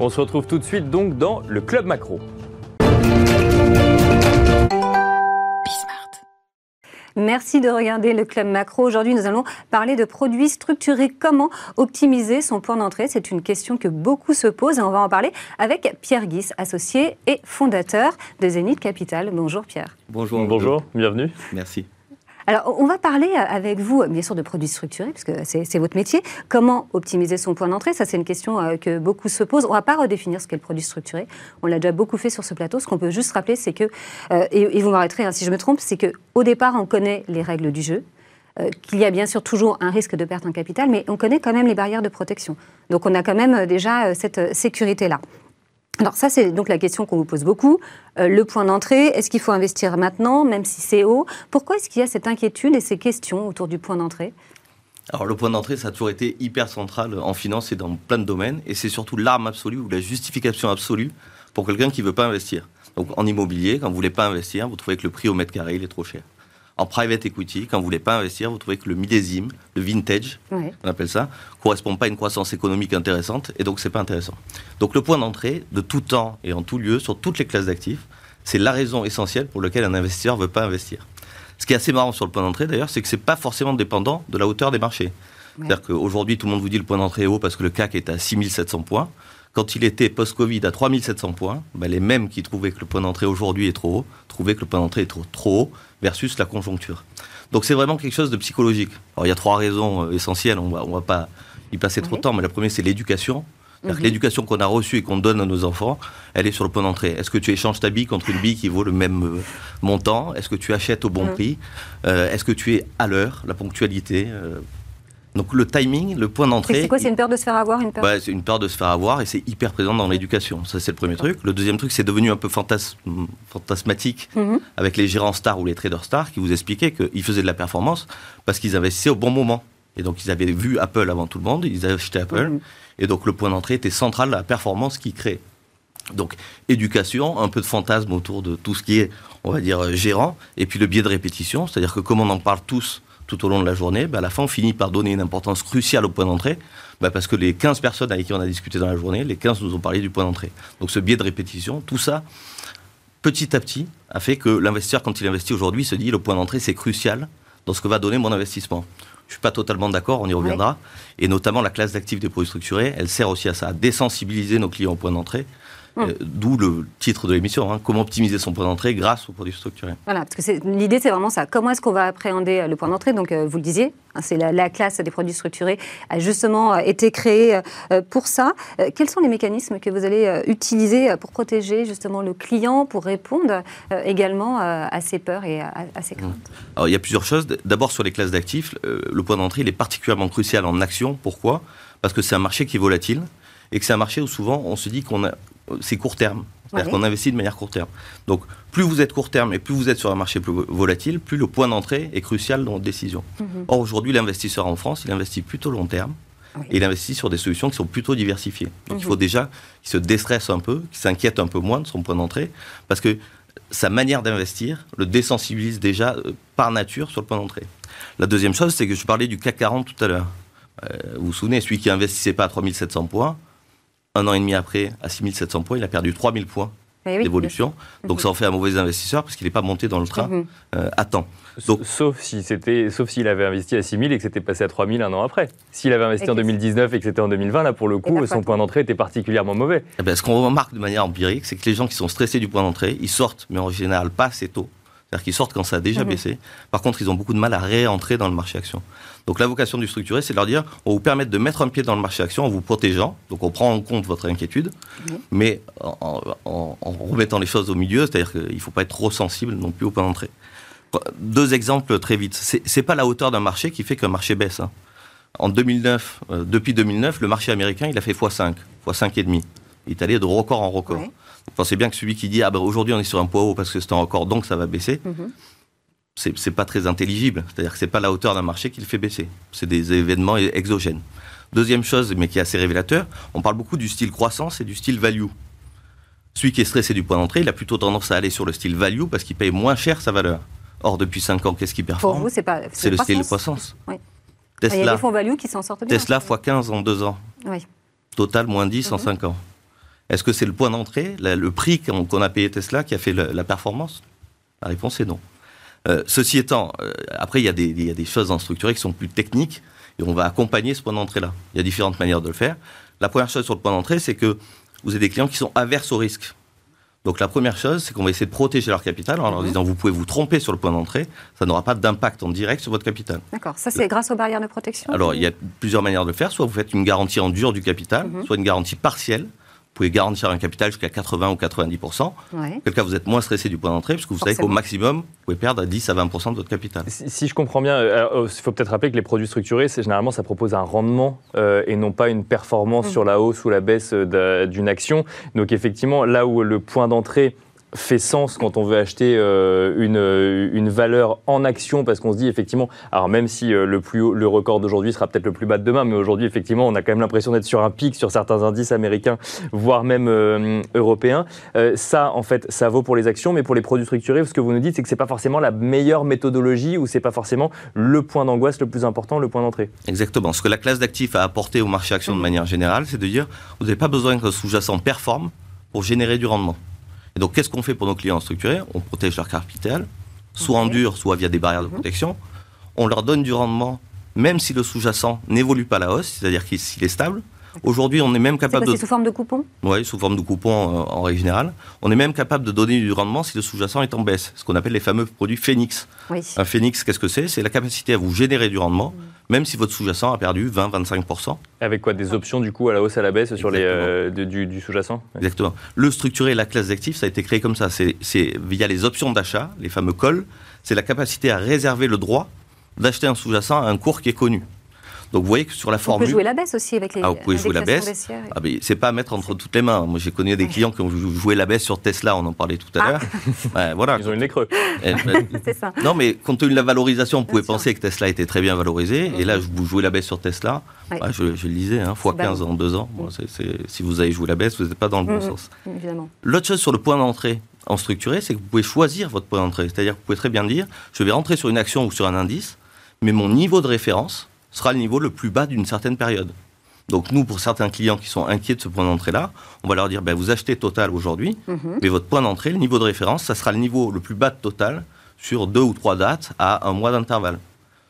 On se retrouve tout de suite donc dans le Club Macro. Merci de regarder le Club Macro. Aujourd'hui, nous allons parler de produits structurés. Comment optimiser son point d'entrée? C'est une question que beaucoup se posent et on va en parler avec Pierre Guis, associé et fondateur de Zénith Capital. Bonjour Pierre. Bonjour. Bonjour, bienvenue. Merci. Alors, on va parler avec vous, bien sûr, de produits structurés, puisque c'est votre métier. Comment optimiser son point d'entrée? Ça, c'est une question euh, que beaucoup se posent. On ne va pas redéfinir ce qu'est le produit structuré. On l'a déjà beaucoup fait sur ce plateau. Ce qu'on peut juste rappeler, c'est que, euh, et, vous m'arrêterez hein, si je me trompe, c'est qu'au départ, on connaît les règles du jeu euh, qu'il y a bien sûr toujours un risque de perte en capital, mais on connaît quand même les barrières de protection. Donc on a quand même déjà cette sécurité-là. Alors ça, c'est donc la question qu'on vous pose beaucoup. Euh, le point d'entrée, est-ce qu'il faut investir maintenant, même si c'est haut? Pourquoi est-ce qu'il y a cette inquiétude et ces questions autour du point d'entrée? Alors le point d'entrée, ça a toujours été hyper central en finance et dans plein de domaines, et c'est surtout l'arme absolue ou la justification absolue pour quelqu'un qui ne veut pas investir. Donc en immobilier, quand vous ne voulez pas investir, vous trouvez que le prix au mètre carré il est trop cher en private equity, quand vous voulez pas investir, vous trouvez que le millésime, le vintage, on appelle ça, correspond pas à une croissance économique intéressante et donc c'est pas intéressant. Donc le point d'entrée, de tout temps et en tout lieu, sur toutes les classes d'actifs, c'est la raison essentielle pour laquelle un investisseur veut pas investir. Ce qui est assez marrant sur le point d'entrée d'ailleurs, c'est que c'est pas forcément dépendant de la hauteur des marchés. C'est-à-dire qu'aujourd'hui, tout le monde vous dit le point d'entrée est haut parce que le CAC est à 6700 points. Quand il était post-Covid à 3700 points, ben, les mêmes qui trouvaient que le point d'entrée aujourd'hui est trop haut, trouvaient que le point d'entrée est trop, trop haut versus la conjoncture. Donc c'est vraiment quelque chose de psychologique. Alors il y a trois raisons euh, essentielles, on va, on va pas y passer trop de temps, mais la première c'est l'éducation. Mhm. L'éducation qu'on a reçue et qu'on donne à nos enfants, elle est sur le point d'entrée. Est-ce que tu échanges ta bille contre une bille qui vaut le même euh, montant? Est-ce que tu achètes au bon mhm. prix? Euh, Est-ce que tu es à l'heure? La ponctualité donc le timing, le point d'entrée. C'est quoi C'est une peur de se faire avoir une peur... Bah, c'est une peur de se faire avoir et c'est hyper présent dans l'éducation. Ça, c'est le premier truc. Le deuxième truc, c'est devenu un peu fantasmatique mhm. avec les gérants stars ou les traders stars qui vous expliquaient qu'ils faisaient de la performance parce qu'ils investissaient au bon moment. Et donc, ils avaient vu Apple avant tout le monde, ils avaient acheté Apple. Mhm. Et donc, le point d'entrée était central à la performance qu'ils créaient. Donc, éducation, un peu de fantasme autour de tout ce qui est, on va dire, gérant, et puis le biais de répétition, c'est-à-dire que comme on en parle tous tout au long de la journée, bah, à la fin, on finit par donner une importance cruciale au point d'entrée, bah, parce que les 15 personnes avec qui on a discuté dans la journée, les 15 nous ont parlé du point d'entrée. Donc ce biais de répétition, tout ça, petit à petit, a fait que l'investisseur, quand il investit aujourd'hui, se dit le point d'entrée, c'est crucial dans ce que va donner mon investissement. Je ne suis pas totalement d'accord, on y reviendra. Et notamment, la classe d'actifs des produits structurés, elle sert aussi à ça, à désensibiliser nos clients au point d'entrée euh, d'où le titre de l'émission, hein. comment optimiser son point d'entrée grâce aux produits structurés. Voilà, parce que l'idée c'est vraiment ça. Comment est-ce qu'on va appréhender euh, le point d'entrée? Donc euh, vous le disiez, hein, c'est la, classe des produits structurés a justement été créée pour ça. quels sont les mécanismes que vous allez utiliser pour protéger justement le client, pour répondre également à ses peurs et à, ses craintes? Alors il y a plusieurs choses. D'abord sur les classes d'actifs, le point d'entrée il est particulièrement crucial en action. Pourquoi? Parce que c'est un marché qui est volatile et que c'est un marché où souvent on se dit qu'on a c'est court terme. C'est-à-dire qu'on investit de manière court terme. Donc, plus vous êtes court terme et plus vous êtes sur un marché plus volatile, plus le point d'entrée est crucial dans votre décision. Mhm. Or, aujourd'hui, l'investisseur en France, il investit plutôt long terme. Et il investit sur des solutions qui sont plutôt diversifiées. Donc il faut mhm. déjà qu'il se déstresse un peu, qu'il s'inquiète un peu moins de son point d'entrée, parce que sa manière d'investir le désensibilise déjà euh, par nature sur le point d'entrée. La deuxième chose, c'est que je parlais du CAC 40 tout à l'heure. Euh, vous vous souvenez, celui qui investissait pas à 3700 points, un an et demi après, à 6700 points, il a perdu 3000 points eh d'évolution. Donc ça en fait un mauvais investisseur parce qu'il n'est pas monté dans le train mhm. euh, à temps. Donc, sauf si c'était, sauf s'il avait investi à 6000 et que c'était passé à 3000 un an après. S'il avait investi en 2019 et que c'était en 2020, là pour le coup, son point d'entrée était particulièrement mauvais. Eh ben, ce qu'on remarque de manière empirique, c'est que les gens qui sont stressés du point d'entrée, ils sortent, mais en général pas assez tôt. C'est-à-dire qu'ils sortent quand ça a déjà Mhm. baissé. Par contre, ils ont beaucoup de mal à réentrer dans le marché action. Donc la vocation du structuré, c'est de leur dire, on vous permettre de mettre un pied dans le marché action en vous protégeant. Donc on prend en compte votre inquiétude, Mhm. mais en, en- en remettant les choses au milieu, c'est-à-dire qu'il ne faut pas être trop sensible non plus au point d'entrée. Deux exemples très vite. C'est pas la hauteur d'un marché qui fait qu'un marché baisse. hein. En 2009, euh, depuis 2009, le marché américain, il a fait x5, x5,5. Il est allé de record en record. Pensez bien que celui qui dit ah ben aujourd'hui on est sur un poids haut parce que c'est un record donc ça va baisser, Mhm. c'est c'est pas très intelligible. C'est-à-dire que c'est pas la hauteur d'un marché qui le fait baisser. C'est des événements exogènes. Deuxième chose, mais qui est assez révélateur, on parle beaucoup du style croissance et du style value. Celui qui est stressé du point d'entrée, il a plutôt tendance à aller sur le style value parce qu'il paye moins cher sa valeur. Or, depuis 5 ans, qu'est-ce qui Pour performe vous, c'est pas. C'est le style croissance. croissance. Oui. Il y a Tesla, des fonds value qui s'en sortent bien. Tesla x 15 en 2 ans. Oui. Total moins 10 en Mhm. 5 ans. Est-ce que c'est le point d'entrée, le prix qu'on a payé Tesla qui a fait la performance? La réponse est non. Euh, ceci étant, euh, après, il y, a des- il y a des choses en structuré qui sont plus techniques et on va accompagner ce point d'entrée-là. Il y a différentes manières de le faire. La première chose sur le point d'entrée, c'est que vous avez des clients qui sont averses au risque. Donc la première chose, c'est qu'on va essayer de protéger leur capital en leur Mhm. disant vous pouvez vous tromper sur le point d'entrée, ça n'aura pas d'impact en direct sur votre capital. D'accord. Ça, c'est grâce aux barrières de protection Alors, il y a plusieurs manières de le faire. Soit vous faites une garantie en dur du capital, Mhm. soit une garantie partielle. Vous pouvez garantir un capital jusqu'à 80 ou 90 Ouais. Quel cas, vous êtes moins stressé du point d'entrée, parce que vous savez qu'au maximum, vous pouvez perdre à 10 à 20% de votre capital. Si, si je comprends bien, euh, alors, il faut peut-être rappeler que les produits structurés, c'est généralement ça propose un rendement euh, et non pas une performance Mhm. sur la hausse ou la baisse euh, d'un- d'une action. Donc effectivement, là où le point d'entrée fait sens quand on veut acheter euh, une, euh, une valeur en action parce qu'on se dit effectivement, alors même si euh, le plus haut, le record d'aujourd'hui sera peut-être le plus bas de demain, mais aujourd'hui effectivement on a quand même l'impression d'être sur un pic sur certains indices américains, voire même européens. Ça en fait, ça vaut pour les actions, mais pour les produits structurés, ce que vous nous dites, c'est que c'est pas forcément la meilleure méthodologie ou c'est pas forcément le point d'angoisse le plus important, le point d'entrée. Exactement. Ce que la classe d'actifs a apporté au marché action de manière générale, c'est de dire vous n'avez pas besoin qu'un sous-jacent performe pour générer du rendement. Et donc, qu'est-ce qu'on fait pour nos clients structurés? On protège leur capital, soit en dur, soit via des barrières de Mhm. protection. On leur donne du rendement, même si le sous-jacent n'évolue pas à la hausse, c'est-à-dire qu'il est stable. Aujourd'hui, on est même capable quoi, de sous forme de coupon Oui, sous forme de coupon euh, en règle générale. On est même capable de donner du rendement si le sous-jacent est en baisse, ce qu'on appelle les fameux produits Phoenix. Oui. Un Phoenix, qu'est-ce que c'est? C'est la capacité à vous générer du rendement, même si votre sous-jacent a perdu 20-25%. Avec quoi Des options du coup à la hausse, à la baisse sur les, euh, de- du, du sous-jacent? Exactement. Le structuré, la classe d'actifs, ça a été créé comme ça. C'est c'est via les options d'achat, les fameux calls. C'est la capacité à réserver le droit d'acheter un sous-jacent à un cours qui est connu. Donc vous voyez que sur la On peut formule... jouer la baisse aussi avec les Ah, vous pouvez jouer la baisse. Ah ben, c'est pas à mettre entre toutes les mains. Moi, j'ai connu des clients qui ont jou- joué la baisse sur Tesla, on en parlait tout à Ah. l'heure. [laughs] Ouais, voilà. Ils ont une nez creux. Eh, [laughs] ben, C'est ça. Non, mais compte tenu de la valorisation, vous Bien pouvez sûr. penser que Tesla était très bien valorisé. Et là, vous jouez la baisse sur Tesla. Ouais. Ah, je, je le disais, hein, x 15 en deux ans. Bon, c'est- c'est- si vous avez joué la baisse, vous n'êtes pas dans le bon Mhm. sens. Évidemment. L'autre chose sur le point d'entrée en structuré, c'est que vous pouvez choisir votre point d'entrée. C'est-à-dire que vous pouvez très bien dire, je vais rentrer sur une action ou sur un indice, mais mon niveau de référence sera le niveau le plus bas d'une certaine période. Donc nous, pour certains clients qui sont inquiets de ce point d'entrée-là, on va leur dire, ben, vous achetez Total aujourd'hui, Mhm. mais votre point d'entrée, le niveau de référence, ça sera le niveau le plus bas de Total sur deux ou trois dates à un mois d'intervalle.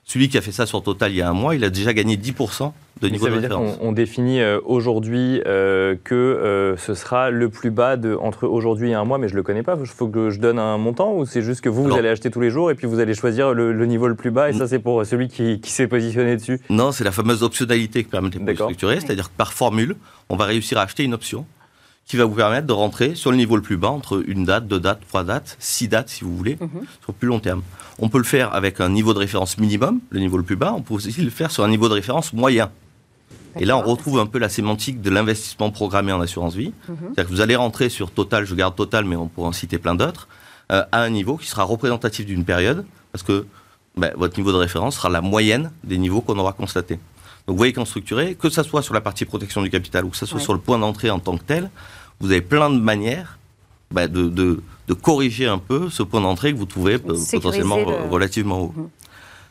Celui qui a fait ça sur Total il y a un mois, il a déjà gagné 10% de Mais niveau ça de veut dire référence. qu'on on définit euh, aujourd'hui euh, que euh, ce sera le plus bas de, entre aujourd'hui et un mois, mais je le connais pas. Il faut que je donne un montant ou c'est juste que vous, vous allez acheter tous les jours et puis vous allez choisir le, le niveau le plus bas et ça c'est pour celui qui, qui s'est positionné dessus. Non, c'est la fameuse optionnalité que permettent les structurés, c'est-à-dire que par formule, on va réussir à acheter une option qui va vous permettre de rentrer sur le niveau le plus bas, entre une date, deux dates, trois dates, six dates si vous voulez, Mhm. sur plus long terme. On peut le faire avec un niveau de référence minimum, le niveau le plus bas, on peut aussi le faire sur un niveau de référence moyen. Et là, on retrouve un peu la sémantique de l'investissement programmé en assurance vie. Mhm. C'est-à-dire que vous allez rentrer sur Total, je garde Total, mais on pourrait en citer plein d'autres, euh, à un niveau qui sera représentatif d'une période, parce que ben, votre niveau de référence sera la moyenne des niveaux qu'on aura constatés. Donc vous voyez qu'en structuré, que ce soit sur la partie protection du capital ou que ce soit Ouais. sur le point d'entrée en tant que tel, vous avez plein de manières ben, de, de- de corriger un peu ce point d'entrée que vous trouvez euh, potentiellement le- re- relativement haut. Mhm.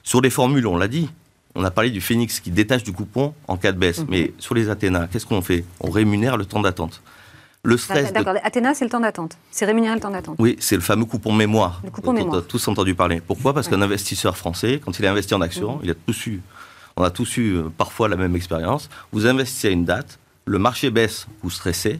Sur les formules, on l'a dit, on a parlé du Phoenix qui détache du coupon en cas de baisse. Mhm. Mais sur les Athéna, qu'est-ce qu'on fait On rémunère le temps d'attente. Le stress de D'accord. Athéna, c'est le temps d'attente. C'est rémunéré le temps d'attente. oui, c'est le fameux coupon mémoire. Le coupon dont mémoire. On a tous entendu parler. Pourquoi? Parce Ouais. qu'un investisseur français, quand il a investi en actions, Mhm. il a tous eu, on a tous eu euh, parfois la même expérience. Vous investissez à une date, le marché baisse, vous stressez,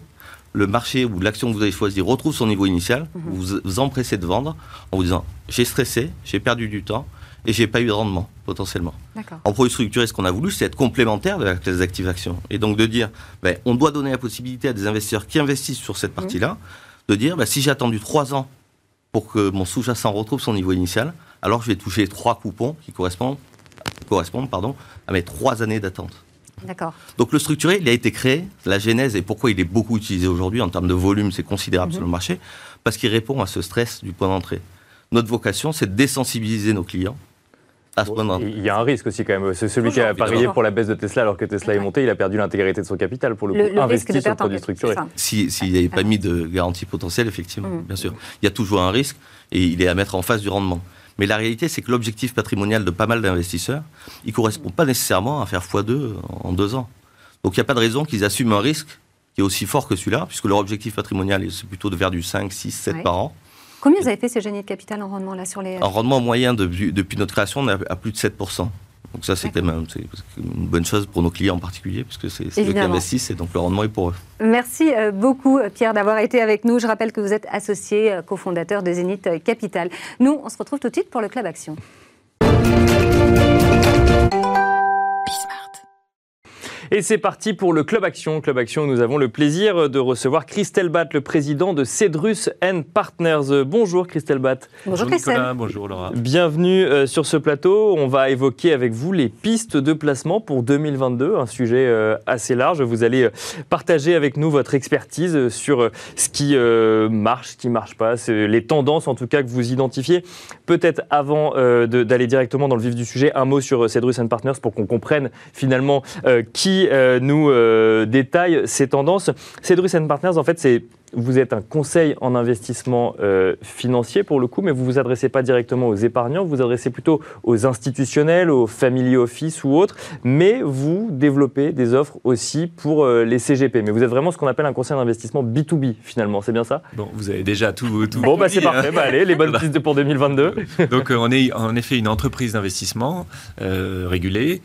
le marché ou l'action que vous avez choisie retrouve son niveau initial, mhm. vous vous empressez de vendre en vous disant j'ai stressé, j'ai perdu du temps et j'ai pas eu de rendement potentiellement. En produit structuré, ce qu'on a voulu, c'est être complémentaire de la classe d'actifs actions. Et donc de dire, ben, on doit donner la possibilité à des investisseurs qui investissent sur cette mhm. partie-là, de dire, ben, si j'ai attendu trois ans pour que mon sous-jacent retrouve son niveau initial, alors je vais toucher trois coupons qui correspondent, correspondent pardon, à mes trois années d'attente. D'accord. Donc le structuré, il a été créé, la genèse et pourquoi il est beaucoup utilisé aujourd'hui en termes de volume, c'est considérable sur le marché, parce qu'il répond à ce stress du point d'entrée. Notre vocation, c'est de désensibiliser nos clients à ce point d'entrée. Il y a un risque aussi quand même. C'est celui qui a parié pour la baisse de Tesla alors que Tesla est monté, il a perdu l'intégrité de son capital pour le, coup, investi sur le produit structuré. S'il n'y avait pas mis de garantie potentielle, effectivement, mhm. bien sûr. Il y a toujours un risque et il est à mettre en face du rendement. Mais la réalité, c'est que l'objectif patrimonial de pas mal d'investisseurs, il ne correspond pas nécessairement à faire x2 en deux ans. Donc il n'y a pas de raison qu'ils assument un risque qui est aussi fort que celui-là, puisque leur objectif patrimonial, c'est plutôt de faire du 5, 6, 7 par an. Combien vous avez fait ces génies de capital en rendement là sur les... En rendement moyen depuis, depuis notre création, on est à plus de 7%. Donc ça, c'est quand même une bonne chose pour nos clients en particulier, puisque c'est eux qui investissent et donc le rendement est pour eux. Merci euh, beaucoup, Pierre, d'avoir été avec nous. Je rappelle que vous êtes associé euh, cofondateur de Zénith Capital. Nous, on se retrouve tout de suite pour le Club Action. Et c'est parti pour le Club Action. Club Action, nous avons le plaisir de recevoir Christelle Batt, le président de Cedrus Partners. Bonjour Christelle Batt. Bonjour, Christelle. bonjour Laura. Bienvenue euh, sur ce plateau. On va évoquer avec vous les pistes de placement pour 2022, un sujet euh, assez large. Vous allez euh, partager avec nous votre expertise sur ce qui marche, ce qui ne marche pas, les tendances en tout cas que vous identifiez. Peut-être avant d'aller directement dans le vif du sujet, un mot sur Cedrus Partners pour qu'on comprenne finalement qui euh, nous euh, détaille ces tendances. Cedrus Partners, en fait, c'est vous êtes un conseil en investissement euh, financier pour le coup, mais vous ne vous adressez pas directement aux épargnants, vous vous adressez plutôt aux institutionnels, aux family office ou autres, mais vous développez des offres aussi pour euh, les CGP. Mais vous êtes vraiment ce qu'on appelle un conseil d'investissement B2B finalement, c'est bien ça? Bon, vous avez déjà tout. tout bon, bah, c'est parfait, bah, allez, les bonnes [laughs] pistes pour 2022. Donc euh, on est en effet une entreprise d'investissement régulée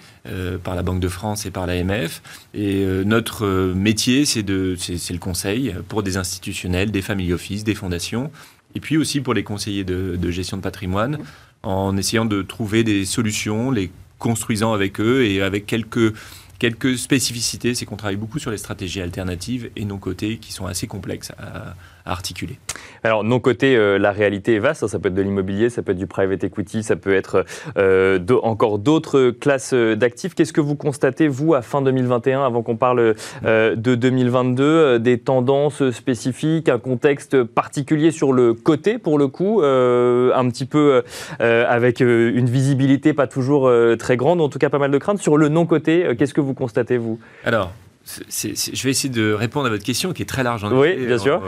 par la Banque de France et par l'AMF, et notre métier c'est le conseil pour des institutions des family office, des fondations, et puis aussi pour les conseillers de, de gestion de patrimoine, en essayant de trouver des solutions, les construisant avec eux et avec quelques quelques spécificités, c'est qu'on travaille beaucoup sur les stratégies alternatives et non cotées qui sont assez complexes à, articuler. Alors, non côté, euh, la réalité est vaste. Hein. Ça peut être de l'immobilier, ça peut être du private equity, ça peut être euh, encore d'autres classes euh, d'actifs. Qu'est-ce que vous constatez, vous, à fin 2021, avant qu'on parle de 2022, des tendances spécifiques, un contexte particulier sur le côté, pour le coup, un petit peu avec une visibilité pas toujours très grande, en tout cas pas mal de craintes. Sur le non-côté, qu'est-ce que vous constatez, vous? Alors, je vais essayer de répondre à votre question qui est très large. En oui, bien sûr.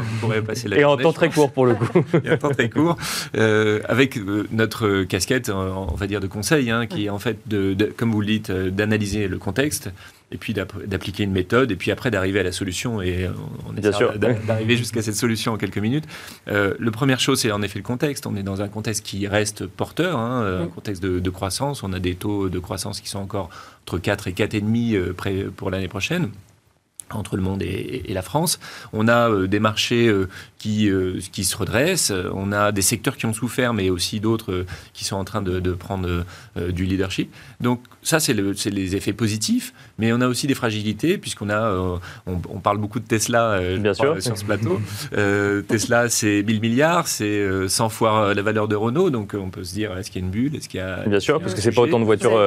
Et en temps très court pour le coup. [laughs] Et en temps très court, euh, avec euh, notre casquette, on va dire de conseil, hein, qui est en fait, de, comme vous le dites, euh, d'analyser le contexte, et puis d'appliquer une méthode, et puis après d'arriver à la solution, et on essaie d'arriver jusqu'à cette solution en quelques minutes. Euh, le première chose, c'est en effet le contexte. On est dans un contexte qui reste porteur, hein, un contexte de, de, croissance. On a des taux de croissance qui sont encore entre 4 et 4,5 euh, pour l'année prochaine entre le monde et, la France. On a euh, des marchés euh, qui, qui se redressent, on a des secteurs qui ont souffert, mais aussi d'autres qui sont en train de, prendre du leadership. Donc ça, c'est le, les effets positifs, mais on a aussi des fragilités, puisqu'on a, on, parle beaucoup de Tesla Bien sûr. sur ce plateau. Tesla, c'est 1000 milliards, c'est 100 fois la valeur de Renault, donc on peut se dire, est-ce qu'il y a une bulle Est-ce qu'il y a... Bien sûr, parce que c'est pas autant de voitures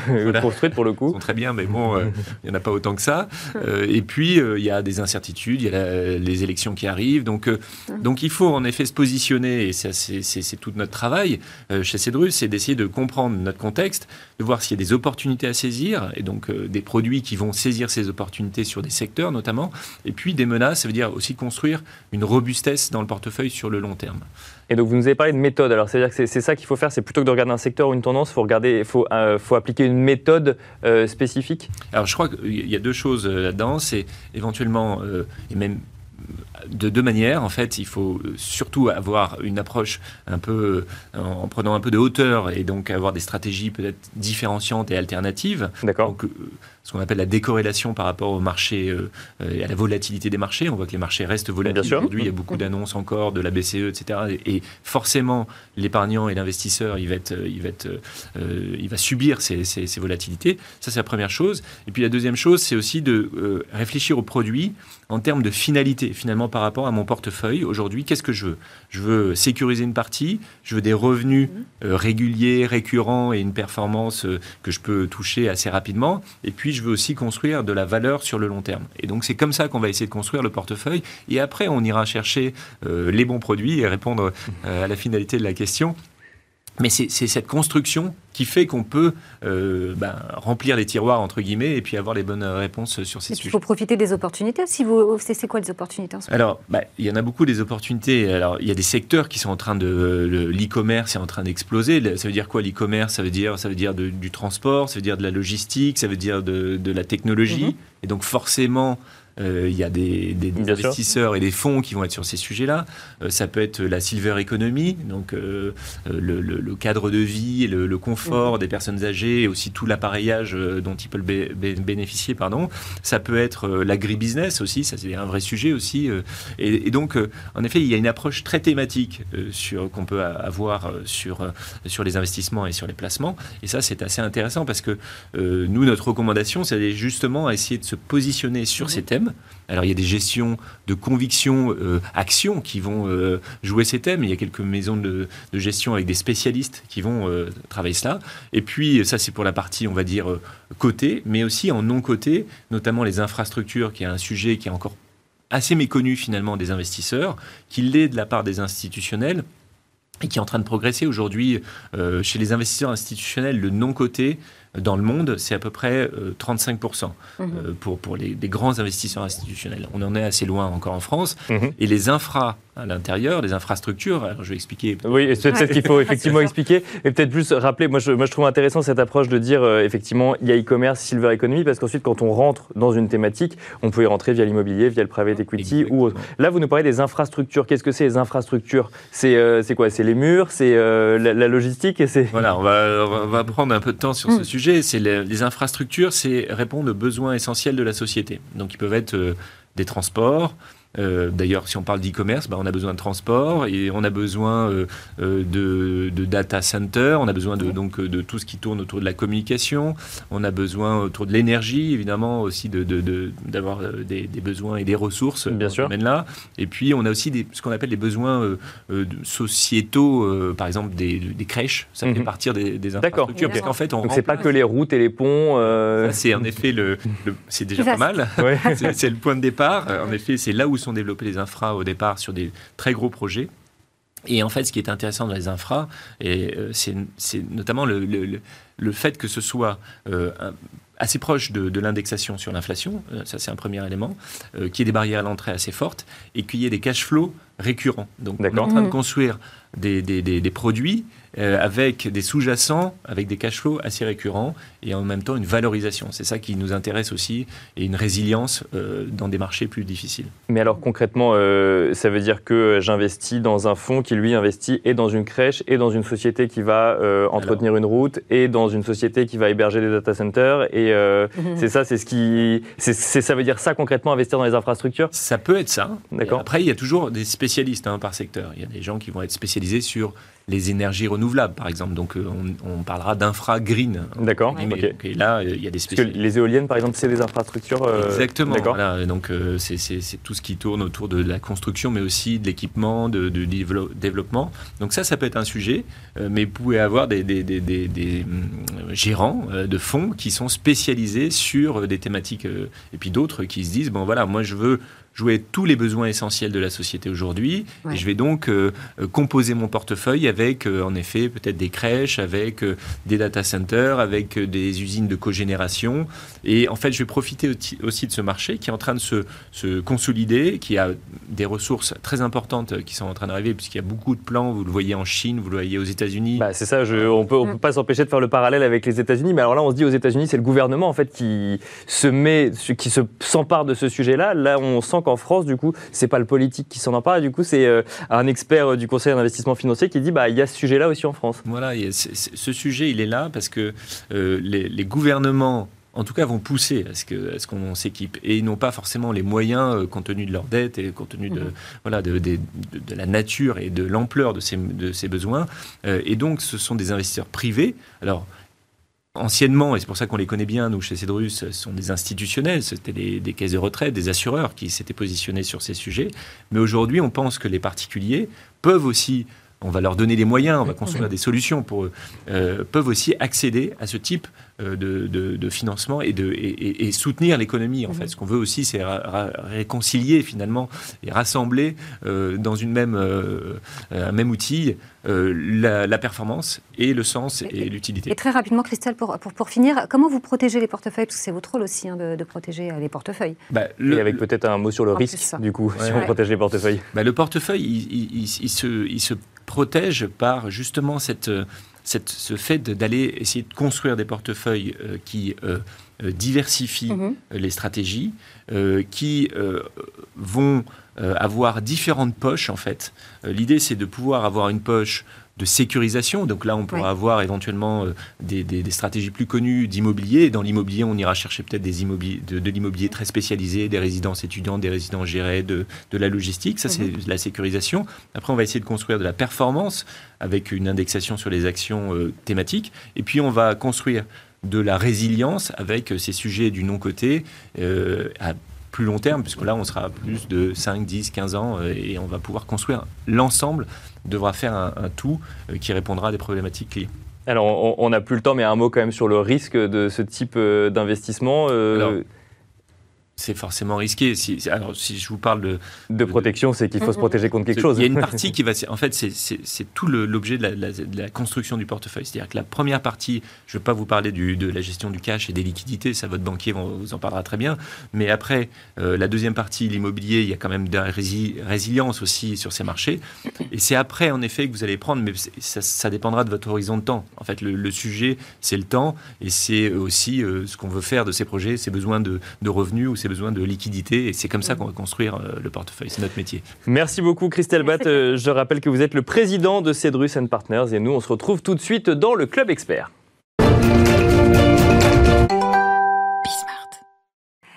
[laughs] construites pour le coup. Ils sont très bien, mais bon, euh, il n'y en a pas autant que ça. Euh, et puis, euh, il y a des incertitudes, il y a les élections qui arrivent. Donc, donc, il faut en effet se positionner, et c'est tout notre travail chez Cedrus, c'est d'essayer de comprendre notre contexte, de voir s'il y a des opportunités à saisir, et donc des produits qui vont saisir ces opportunités sur des secteurs notamment, et puis des menaces, ça veut dire aussi construire une robustesse dans le portefeuille sur le long terme. Et donc, vous nous avez parlé de méthode. Alors, c'est-à-dire que c'est ça qu'il faut faire, c'est plutôt que de regarder un secteur ou une tendance, il faut, regarder, faut, euh, faut appliquer une méthode euh, spécifique Alors, je crois qu'il y a deux choses euh, là-dedans. C'est éventuellement, et même de deux manières. En fait, il faut surtout avoir une approche un peu en prenant un peu de hauteur et donc avoir des stratégies peut-être différenciantes et alternatives. D'accord ce qu'on appelle la décorrélation par rapport au marché euh, et à la volatilité des marchés. On voit que les marchés restent volatiles. Aujourd'hui, il y a beaucoup d'annonces encore de la BCE, etc. Et, forcément, l'épargnant et l'investisseur, il va, être, il, va être, euh, il va subir ces, ces, volatilités. Ça, c'est la première chose. Et puis la deuxième chose, c'est aussi de euh, réfléchir aux produits en termes de finalité, finalement, par rapport à mon portefeuille. Aujourd'hui, qu'est-ce que je veux? Je veux sécuriser une partie, je veux des revenus réguliers, récurrents et une performance que je peux toucher assez rapidement. Et puis, je veux aussi construire de la valeur sur le long terme. Et donc, c'est comme ça qu'on va essayer de construire le portefeuille. Et après, on ira chercher euh, les bons produits et répondre euh, à la finalité de la question. Mais c'est cette construction qui fait qu'on peut euh, ben, remplir les tiroirs, entre guillemets, et puis avoir les bonnes réponses sur ces sujets. Il faut profiter des opportunités. Si vous, c'est quoi les opportunités Alors, ben, il y en a beaucoup des opportunités. Alors, il y a des secteurs qui sont en train de... L'e-commerce est en train d'exploser. Ça veut dire quoi l'e-commerce? Ça veut dire, ça veut dire du transport, ça veut dire de la logistique, ça veut dire de, de la technologie. Mhm. Et donc, forcément, il y a des, investisseurs et des fonds qui vont être sur ces sujets-là. Euh, ça peut être la silver economy, donc euh, le, cadre de vie, le, le confort des personnes âgées et aussi tout l'appareillage dont ils peuvent bénéficier. Pardon. Ça peut être l'agribusiness aussi, ça c'est un vrai sujet aussi. Et, donc, en effet, il y a une approche très thématique sur qu'on peut avoir sur, sur les investissements et sur les placements. Et ça, c'est assez intéressant parce que nous, notre recommandation, c'est justement à essayer de se positionner sur ces thèmes alors il y a des gestions de conviction, euh, actions qui vont euh, jouer ces thèmes. Il y a quelques maisons de, gestion avec des spécialistes qui vont euh, travailler cela. Et puis ça c'est pour la partie on va dire côté, mais aussi en non côté, notamment les infrastructures, qui est un sujet qui est encore assez méconnu finalement des investisseurs, qui l'est de la part des institutionnels et qui est en train de progresser aujourd'hui chez les investisseurs institutionnels, le non coté dans le monde, c'est à peu près 35% euh, mhm. euh, pour, pour les, grands investisseurs institutionnels. On en est assez loin encore en France. Mhm. Et les infras à l'intérieur, les infrastructures, alors je vais expliquer. Oui, c'est peut-être qu'il faut effectivement [laughs] expliquer. Et peut-être plus rappeler, moi je, moi je trouve intéressant cette approche de dire, euh, effectivement, il y a e-commerce, silver economy, parce qu'ensuite, quand on rentre dans une thématique, on peut y rentrer via l'immobilier, via le private equity ou autre. Là, vous nous parlez des infrastructures. Qu'est-ce que c'est les infrastructures? C'est c'est quoi? C'est les murs? C'est la, logistique? Et Voilà, on va, on va prendre un peu de temps sur ce mm. sujet c'est les, infrastructures, c'est répondre aux besoins essentiels de la société. Donc, ils peuvent être euh, des transports, euh, d'ailleurs, si on parle d'e-commerce, bah, on a besoin de transport et on a besoin euh, euh, de, data center, on a besoin de, donc, de tout ce qui tourne autour de la communication, on a besoin autour de l'énergie, évidemment, aussi d'avoir de, des, besoins et des ressources Bien dans ce domaine-là. Et puis, on a aussi des, ce qu'on appelle les besoins sociétaux, par exemple des, crèches, ça fait mhm. partir des, infrastructures. Parce qu'en fait, donc c'est pas que les routes et les ponts. C'est en effet le, c'est déjà pas mal. [laughs] c'est le point de départ. En effet, c'est là où sont développés les infras au départ sur des très gros projets. Et en fait, ce qui est intéressant dans les infras, euh, c'est notamment le, le, fait que ce soit euh, assez proche de, l'indexation sur l'inflation, euh, ça c'est un premier élément, qu'il y ait des barrières à l'entrée assez fortes et qu'il y ait des cash flows récurrents. Donc on est en train de mmh. construire des, des, des produits euh, avec des sous-jacents, avec des cash flows assez récurrents et en même temps une valorisation. C'est ça qui nous intéresse aussi et une résilience euh, dans des marchés plus difficiles. Mais alors concrètement, euh, ça veut dire que j'investis dans un fonds qui lui investit et dans une crèche et dans une société qui va entretenir une route et dans une société qui va héberger des data centers et mhm. c'est ça, c'est ce qui, c'est, ça veut dire ça concrètement investir dans les infrastructures? Ça peut être ça. D'accord. Après, il y a toujours des spécialistes hein, par secteur. Il y a des gens qui vont être spécialisés sur les énergies renouvelables, par exemple. Donc, euh, on, parlera d'infra green. D'accord. Et là, il y a des spécialistes. les éoliennes, par exemple, c'est des infrastructures. Euh, Exactement. Voilà. Donc, euh, c'est tout ce qui tourne autour de la construction, mais aussi de l'équipement, de, développement. Donc, ça, ça peut être un sujet. mais vous pouvez avoir des, des, gérants de fonds qui sont spécialisés sur des thématiques, et puis d'autres qui se disent bon, voilà, moi, je veux jouer tous les besoins essentiels de la société aujourd'hui. Et je vais donc euh, euh, composer mon portefeuille avec, euh, en effet, peut-être des crèches, avec des data centers, avec des usines de cogénération. Et en fait, je vais profiter aussi de ce marché qui est en train de se, se consolider, qui a des ressources très importantes qui sont en train d'arriver, puisqu'il y a beaucoup de plans. Vous le voyez en Chine, vous le voyez aux États-Unis. Bah, c'est ça, je, on peut, on peut pas s'empêcher de faire le parallèle avec les États-Unis. Mais alors là, on se dit aux États-Unis, c'est le gouvernement en fait qui se met, qui se s'empare de ce sujet-là. Là, on sent intéressant qu'en France, du coup, c'est pas le politique qui s'en empare, et du coup, c'est euh, un expert du Conseil d'investissement financier qui dit, bah, il y a ce sujet-là aussi en France. Voilà, ce sujet, il est là parce que les, gouvernements en tout cas, vont pousser à ce qu'on s'équipe. Et ils n'ont pas forcément les moyens, compte tenu de leur dette et compte tenu de, mhm. voilà, de, la nature et de l'ampleur de ces, de ces besoins. et donc, ce sont des investisseurs privés. Alors, Anciennement, et c'est pour ça qu'on les connaît bien, nous, chez Cédrus, ce sont des institutionnels, c'était des, caisses de retraite, des assureurs qui s'étaient positionnés sur ces sujets. Mais aujourd'hui, on pense que les particuliers peuvent aussi, on va leur donner les moyens, on va construire des solutions pour eux, euh, peuvent aussi accéder à ce type euh, de, financement et, de, et, soutenir l'économie. En fait, ce qu'on veut aussi, c'est réconcilier finalement et rassembler euh, dans une même, euh, un même outil la, performance et le sens et, l'utilité. Et très rapidement, Christelle, pour, pour, finir, comment vous protégez les portefeuilles? Parce que c'est votre rôle aussi hein, de, protéger les portefeuilles. Bah, et avec peut-être un mot sur le risque, du coup, [laughs] si on protège les portefeuilles. Bah, le portefeuille, il, il, se, il se protège par justement cette ce fait d'aller essayer de construire des portefeuilles euh, qui euh, euh, diversifient mhm. les stratégies, qui vont avoir différentes poches en fait. L'idée c'est de pouvoir avoir une poche de sécurisation. Donc là, on pourra avoir éventuellement euh, des, stratégies plus connues d'immobilier. Dans l'immobilier, on ira chercher peut-être des de, l'immobilier très spécialisé, des résidences étudiantes, des résidences gérées, de, la logistique. Ça, c'est mhm. la sécurisation. Après, on va essayer de construire de la performance avec une indexation sur les actions euh, thématiques. Et puis, on va construire de la résilience avec euh, ces sujets du non-côté à plus long terme, puisque là, on sera à plus de 5, 10, 15 ans et on va pouvoir construire l'ensemble devra faire un, tout euh, qui répondra à des problématiques clés. Alors, on n'a plus le temps, mais un mot quand même sur le risque de ce type euh, d'investissement. Euh, c'est forcément risqué. Si, alors, si je vous parle de... De protection, c'est qu'il faut se protéger contre quelque chose. Il y a une [laughs] partie qui va... En fait, c'est tout l'objet de, la, construction du portefeuille. C'est-à-dire que la première partie, je ne vais pas vous parler du, de la gestion du cash et des liquidités, ça, votre banquier vous en parlera très bien. Mais après, euh, la deuxième partie, l'immobilier, il y a quand même de la résilience aussi sur ces marchés. Et c'est après, en effet, que vous allez prendre, mais ça, dépendra de votre horizon de temps. En fait, le, sujet, c'est le temps et c'est aussi euh, ce qu'on veut faire de ces projets, ces besoins de, de revenus ou ces besoin de liquidité et c'est comme ça qu'on va construire euh, le portefeuille. C'est notre métier. Merci beaucoup Christelle Batt. Euh, je rappelle que vous êtes le président de Cedrus Partners et nous on se retrouve tout de suite dans le Club Expert.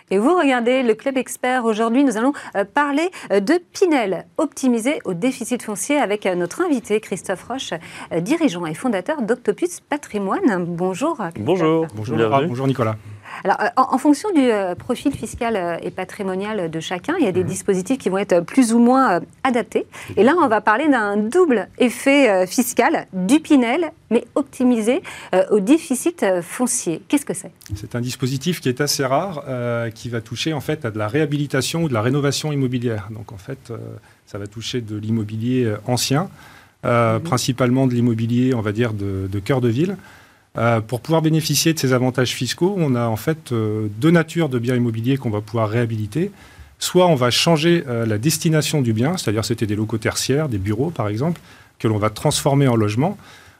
Et vous regardez le Club Expert. Aujourd'hui, nous allons euh, parler de Pinel, optimisé au déficit foncier, avec notre invité Christophe Roche, dirigeant et fondateur d'Octopus Patrimoine. Bonjour. Bonjour. Bonjour. Bonjour Nicolas. Alors, euh, en, fonction du euh, profil fiscal euh, et patrimonial de chacun, il y a des mhm. dispositifs qui vont être plus ou moins adaptés. Et là, on va parler d'un double effet fiscal du Pinel, mais optimisé au déficit foncier. Qu'est-ce que c'est? C'est un dispositif qui est assez rare, qui va toucher en fait à de la réhabilitation ou de la rénovation immobilière. Donc, en fait, ça va toucher de l'immobilier ancien, mhm. principalement de l'immobilier, on va dire, de, de cœur de ville. Euh, pour pouvoir bénéficier de ces avantages fiscaux, on a en fait euh, deux natures de biens immobiliers qu'on va pouvoir réhabiliter. Soit on va changer euh, la destination du bien, c'est-à-dire c'était des locaux tertiaires, des bureaux par exemple, que l'on va transformer en logement,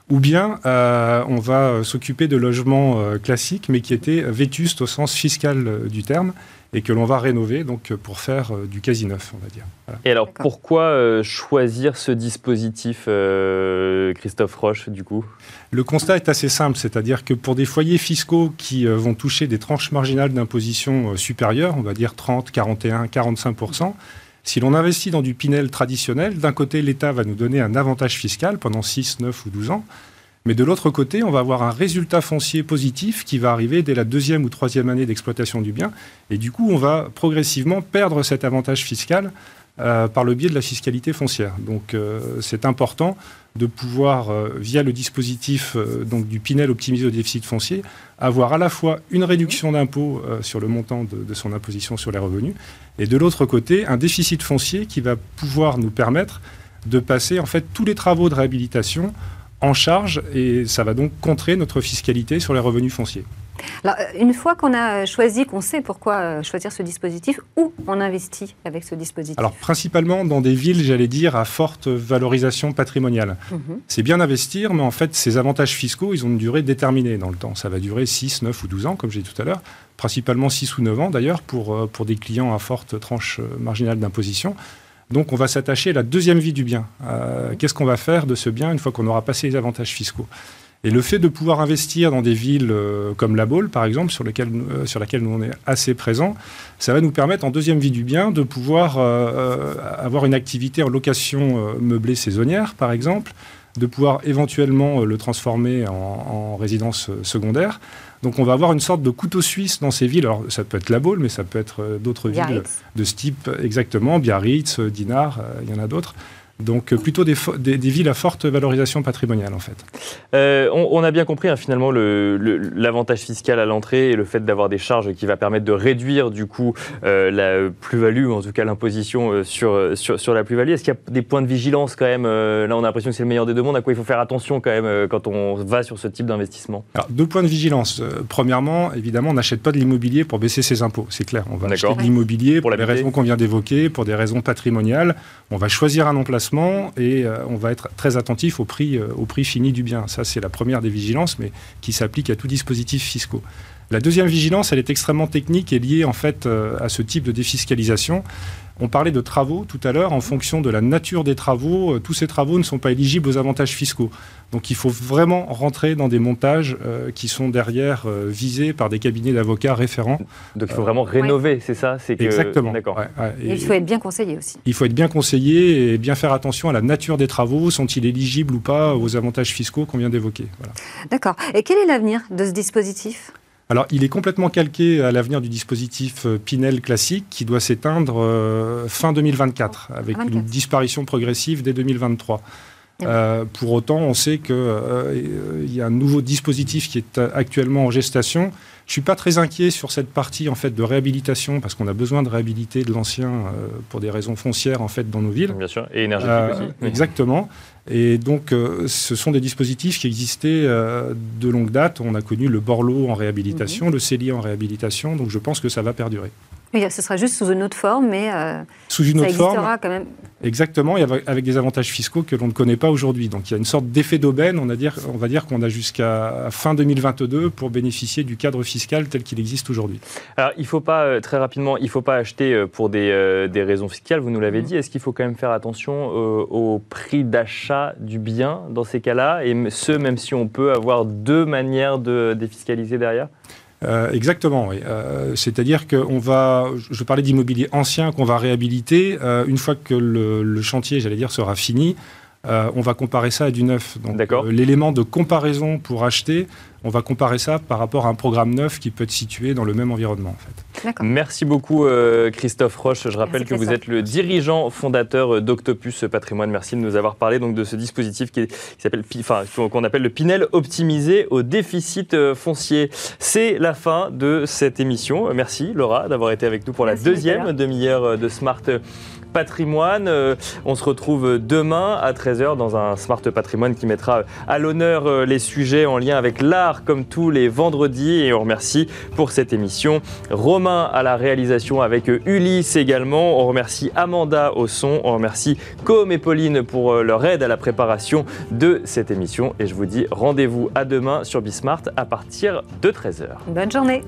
ou bien on va s'occuper de logements classiques, mais qui étaient vétustes au sens fiscal du terme, et que l'on va rénover donc pour faire euh, du quasi neuf, on va dire. Et alors pourquoi euh, choisir ce dispositif, euh, Christophe Roche, du coup? Le constat est assez simple, c'est-à-dire que pour des foyers fiscaux qui vont toucher des tranches marginales d'imposition supérieures, on va dire 30, 41, 45 si l'on investit dans du Pinel traditionnel, d'un côté, l'État va nous donner un avantage fiscal pendant 6, 9 ou 12 ans, mais de l'autre côté, on va avoir un résultat foncier positif qui va arriver dès la deuxième ou troisième année d'exploitation du bien. Et du coup, on va progressivement perdre cet avantage fiscal euh, par le biais de la fiscalité foncière. Donc euh, c'est important de pouvoir, euh, via le dispositif donc, du Pinel optimisé au déficit foncier, avoir à la fois une réduction d'impôt sur le montant de, de, son imposition sur les revenus, et de l'autre côté, un déficit foncier qui va pouvoir nous permettre de passer en fait tous les travaux de réhabilitation en charge et ça va donc contrer notre fiscalité sur les revenus fonciers. Alors, euh, une fois qu'on a choisi, qu'on sait pourquoi euh, choisir ce dispositif, où on investit avec ce dispositif? Alors, principalement dans des villes, j'allais dire, à forte valorisation patrimoniale. Mhm. C'est bien d'investir, mais en fait, ces avantages fiscaux, ils ont une durée déterminée dans le temps. Ça va durer 6, 9 ou 12 ans, comme j'ai dit tout à l'heure. Principalement 6 ou 9 ans, d'ailleurs, pour, euh, pour des clients à forte tranche euh, marginale d'imposition. Donc, on va s'attacher à la deuxième vie du bien. Euh, Qu'est-ce qu'on va faire de ce bien une fois qu'on aura passé les avantages fiscaux? Et le fait de pouvoir investir dans des villes euh, comme La Baule, par exemple, sur, nous- euh, sur laquelle nous on est assez présents, ça va nous permettre en deuxième vie du bien de pouvoir euh, avoir une activité en location meublée saisonnière, par exemple, de pouvoir éventuellement le transformer en, en résidence secondaire. Donc on va avoir une sorte de couteau suisse dans ces villes. Alors ça peut être La Baule, mais ça peut être d'autres villes de ce type, exactement, Biarritz, Dinard, il y en a d'autres. Donc euh, plutôt des, fo- des- des villes à forte valorisation patrimoniale en fait. Euh, on, on a bien compris hein, finalement le- le- l'avantage fiscal à l'entrée et le fait d'avoir des charges qui va permettre de réduire du coup euh, la plus-value ou en tout cas l'imposition sur, sur, sur la plus-value. Est-ce qu'il y a des points de vigilance quand même Là on a l'impression que c'est le meilleur des deux mondes. À quoi il faut faire attention quand même quand on va sur ce type d'investissement? Deux points de vigilance. Premièrement, évidemment, on n'achète pas de l'immobilier pour baisser ses impôts, c'est clair. On va acheter de l'immobilier pour, Pour les raisons qu'on vient d'évoquer, pour des raisons patrimoniales. On va choisir un emplacement et euh, on va être très attentif au prix, euh, au prix fini du bien. Ça, c'est la première des vigilances, mais qui s'applique à tout dispositif fiscaux. La deuxième vigilance, elle est extrêmement technique et liée en fait euh, à ce type de défiscalisation. On parlait de travaux tout à l'heure. En fonction de la nature des travaux, euh, tous ces travaux ne sont pas éligibles aux avantages fiscaux. Donc il faut vraiment rentrer dans des montages euh, qui sont derrière euh, visés par des cabinets d'avocats référents. Donc il faut vraiment rénover, c'est ça? C'est que- Exactement. D'accord. Ouais, ouais. Et Et il faut être bien conseillé aussi. il faut être bien conseillé et bien faire attention à la nature des travaux. Sont-ils éligibles ou pas aux avantages fiscaux qu'on vient d'évoquer? Voilà. D'accord. Et quel est l'avenir de ce dispositif? Alors, il est complètement calqué à l'avenir du dispositif euh, Pinel classique qui doit s'éteindre euh, fin 2024 avec 24. une disparition progressive dès 2023. Eh Euh, pour autant, on sait qu'il y a un nouveau dispositif qui est actuellement en gestation. Je suis pas très inquiet sur cette partie en fait de réhabilitation parce qu'on a besoin de réhabiliter de l'ancien euh, pour des raisons foncières en fait dans nos villes. Bien sûr. Et énergétique Euh, aussi. Oui. Exactement. Et donc, euh, ce sont des dispositifs qui existaient euh, de longue date. On a connu le Borloo en réhabilitation, Mhm. le CELI en réhabilitation. Donc, je pense que ça va perdurer. Oui, ce sera juste sous une autre forme, mais euh, Sous une ça autre forme, quand même. exactement, et avec, des avantages fiscaux que l'on ne connaît pas aujourd'hui. Donc, il y a une sorte d'effet d'aubaine. On, va dire- on va dire qu'on a jusqu'à fin 2022 pour bénéficier du cadre fiscal tel qu'il existe aujourd'hui. Alors, il faut pas, euh, très rapidement, il ne faut pas acheter euh, pour des, euh, des raisons fiscales, vous nous l'avez Mhm. dit. Est-ce qu'il faut quand même faire attention euh, au prix d'achat du bien dans ces cas-là Et ce, même si on peut avoir deux manières de défiscaliser derrière? Euh, exactement, oui. Euh, C'est-à-dire qu'on va, je parlais d'immobilier ancien qu'on va réhabiliter. euh, une fois que le, le chantier, j'allais dire, sera fini, on va comparer ça à du neuf. Donc, l'élément de comparaison pour acheter, on va comparer ça par rapport à un programme neuf qui peut être situé dans le même environnement. En fait. D'accord. Merci beaucoup euh, Christophe Roche. Je rappelle Merci, que vous êtes le dirigeant fondateur euh, d'Octopus Patrimoine. Merci de nous avoir parlé donc de ce dispositif qui, est- qui s'appelle, Pi- enfin qu'on appelle le Pinel optimisé au déficit euh, foncier. C'est la fin de cette émission. Merci Laura d'avoir été avec nous pour Merci, la deuxième demi-heure de Smart Patrimoine. Euh, On se retrouve demain à 13h dans un Smart Patrimoine qui mettra à l'honneur euh, les sujets en lien avec l'art comme tous les vendredis. Et on remercie pour cette émission Romain à la réalisation avec Ulysse également. On remercie Amanda au son. On remercie Com et Pauline pour euh, leur aide à la préparation de cette émission. Et je vous dis rendez-vous à demain sur Bismart à partir de 13h. Bonne journée.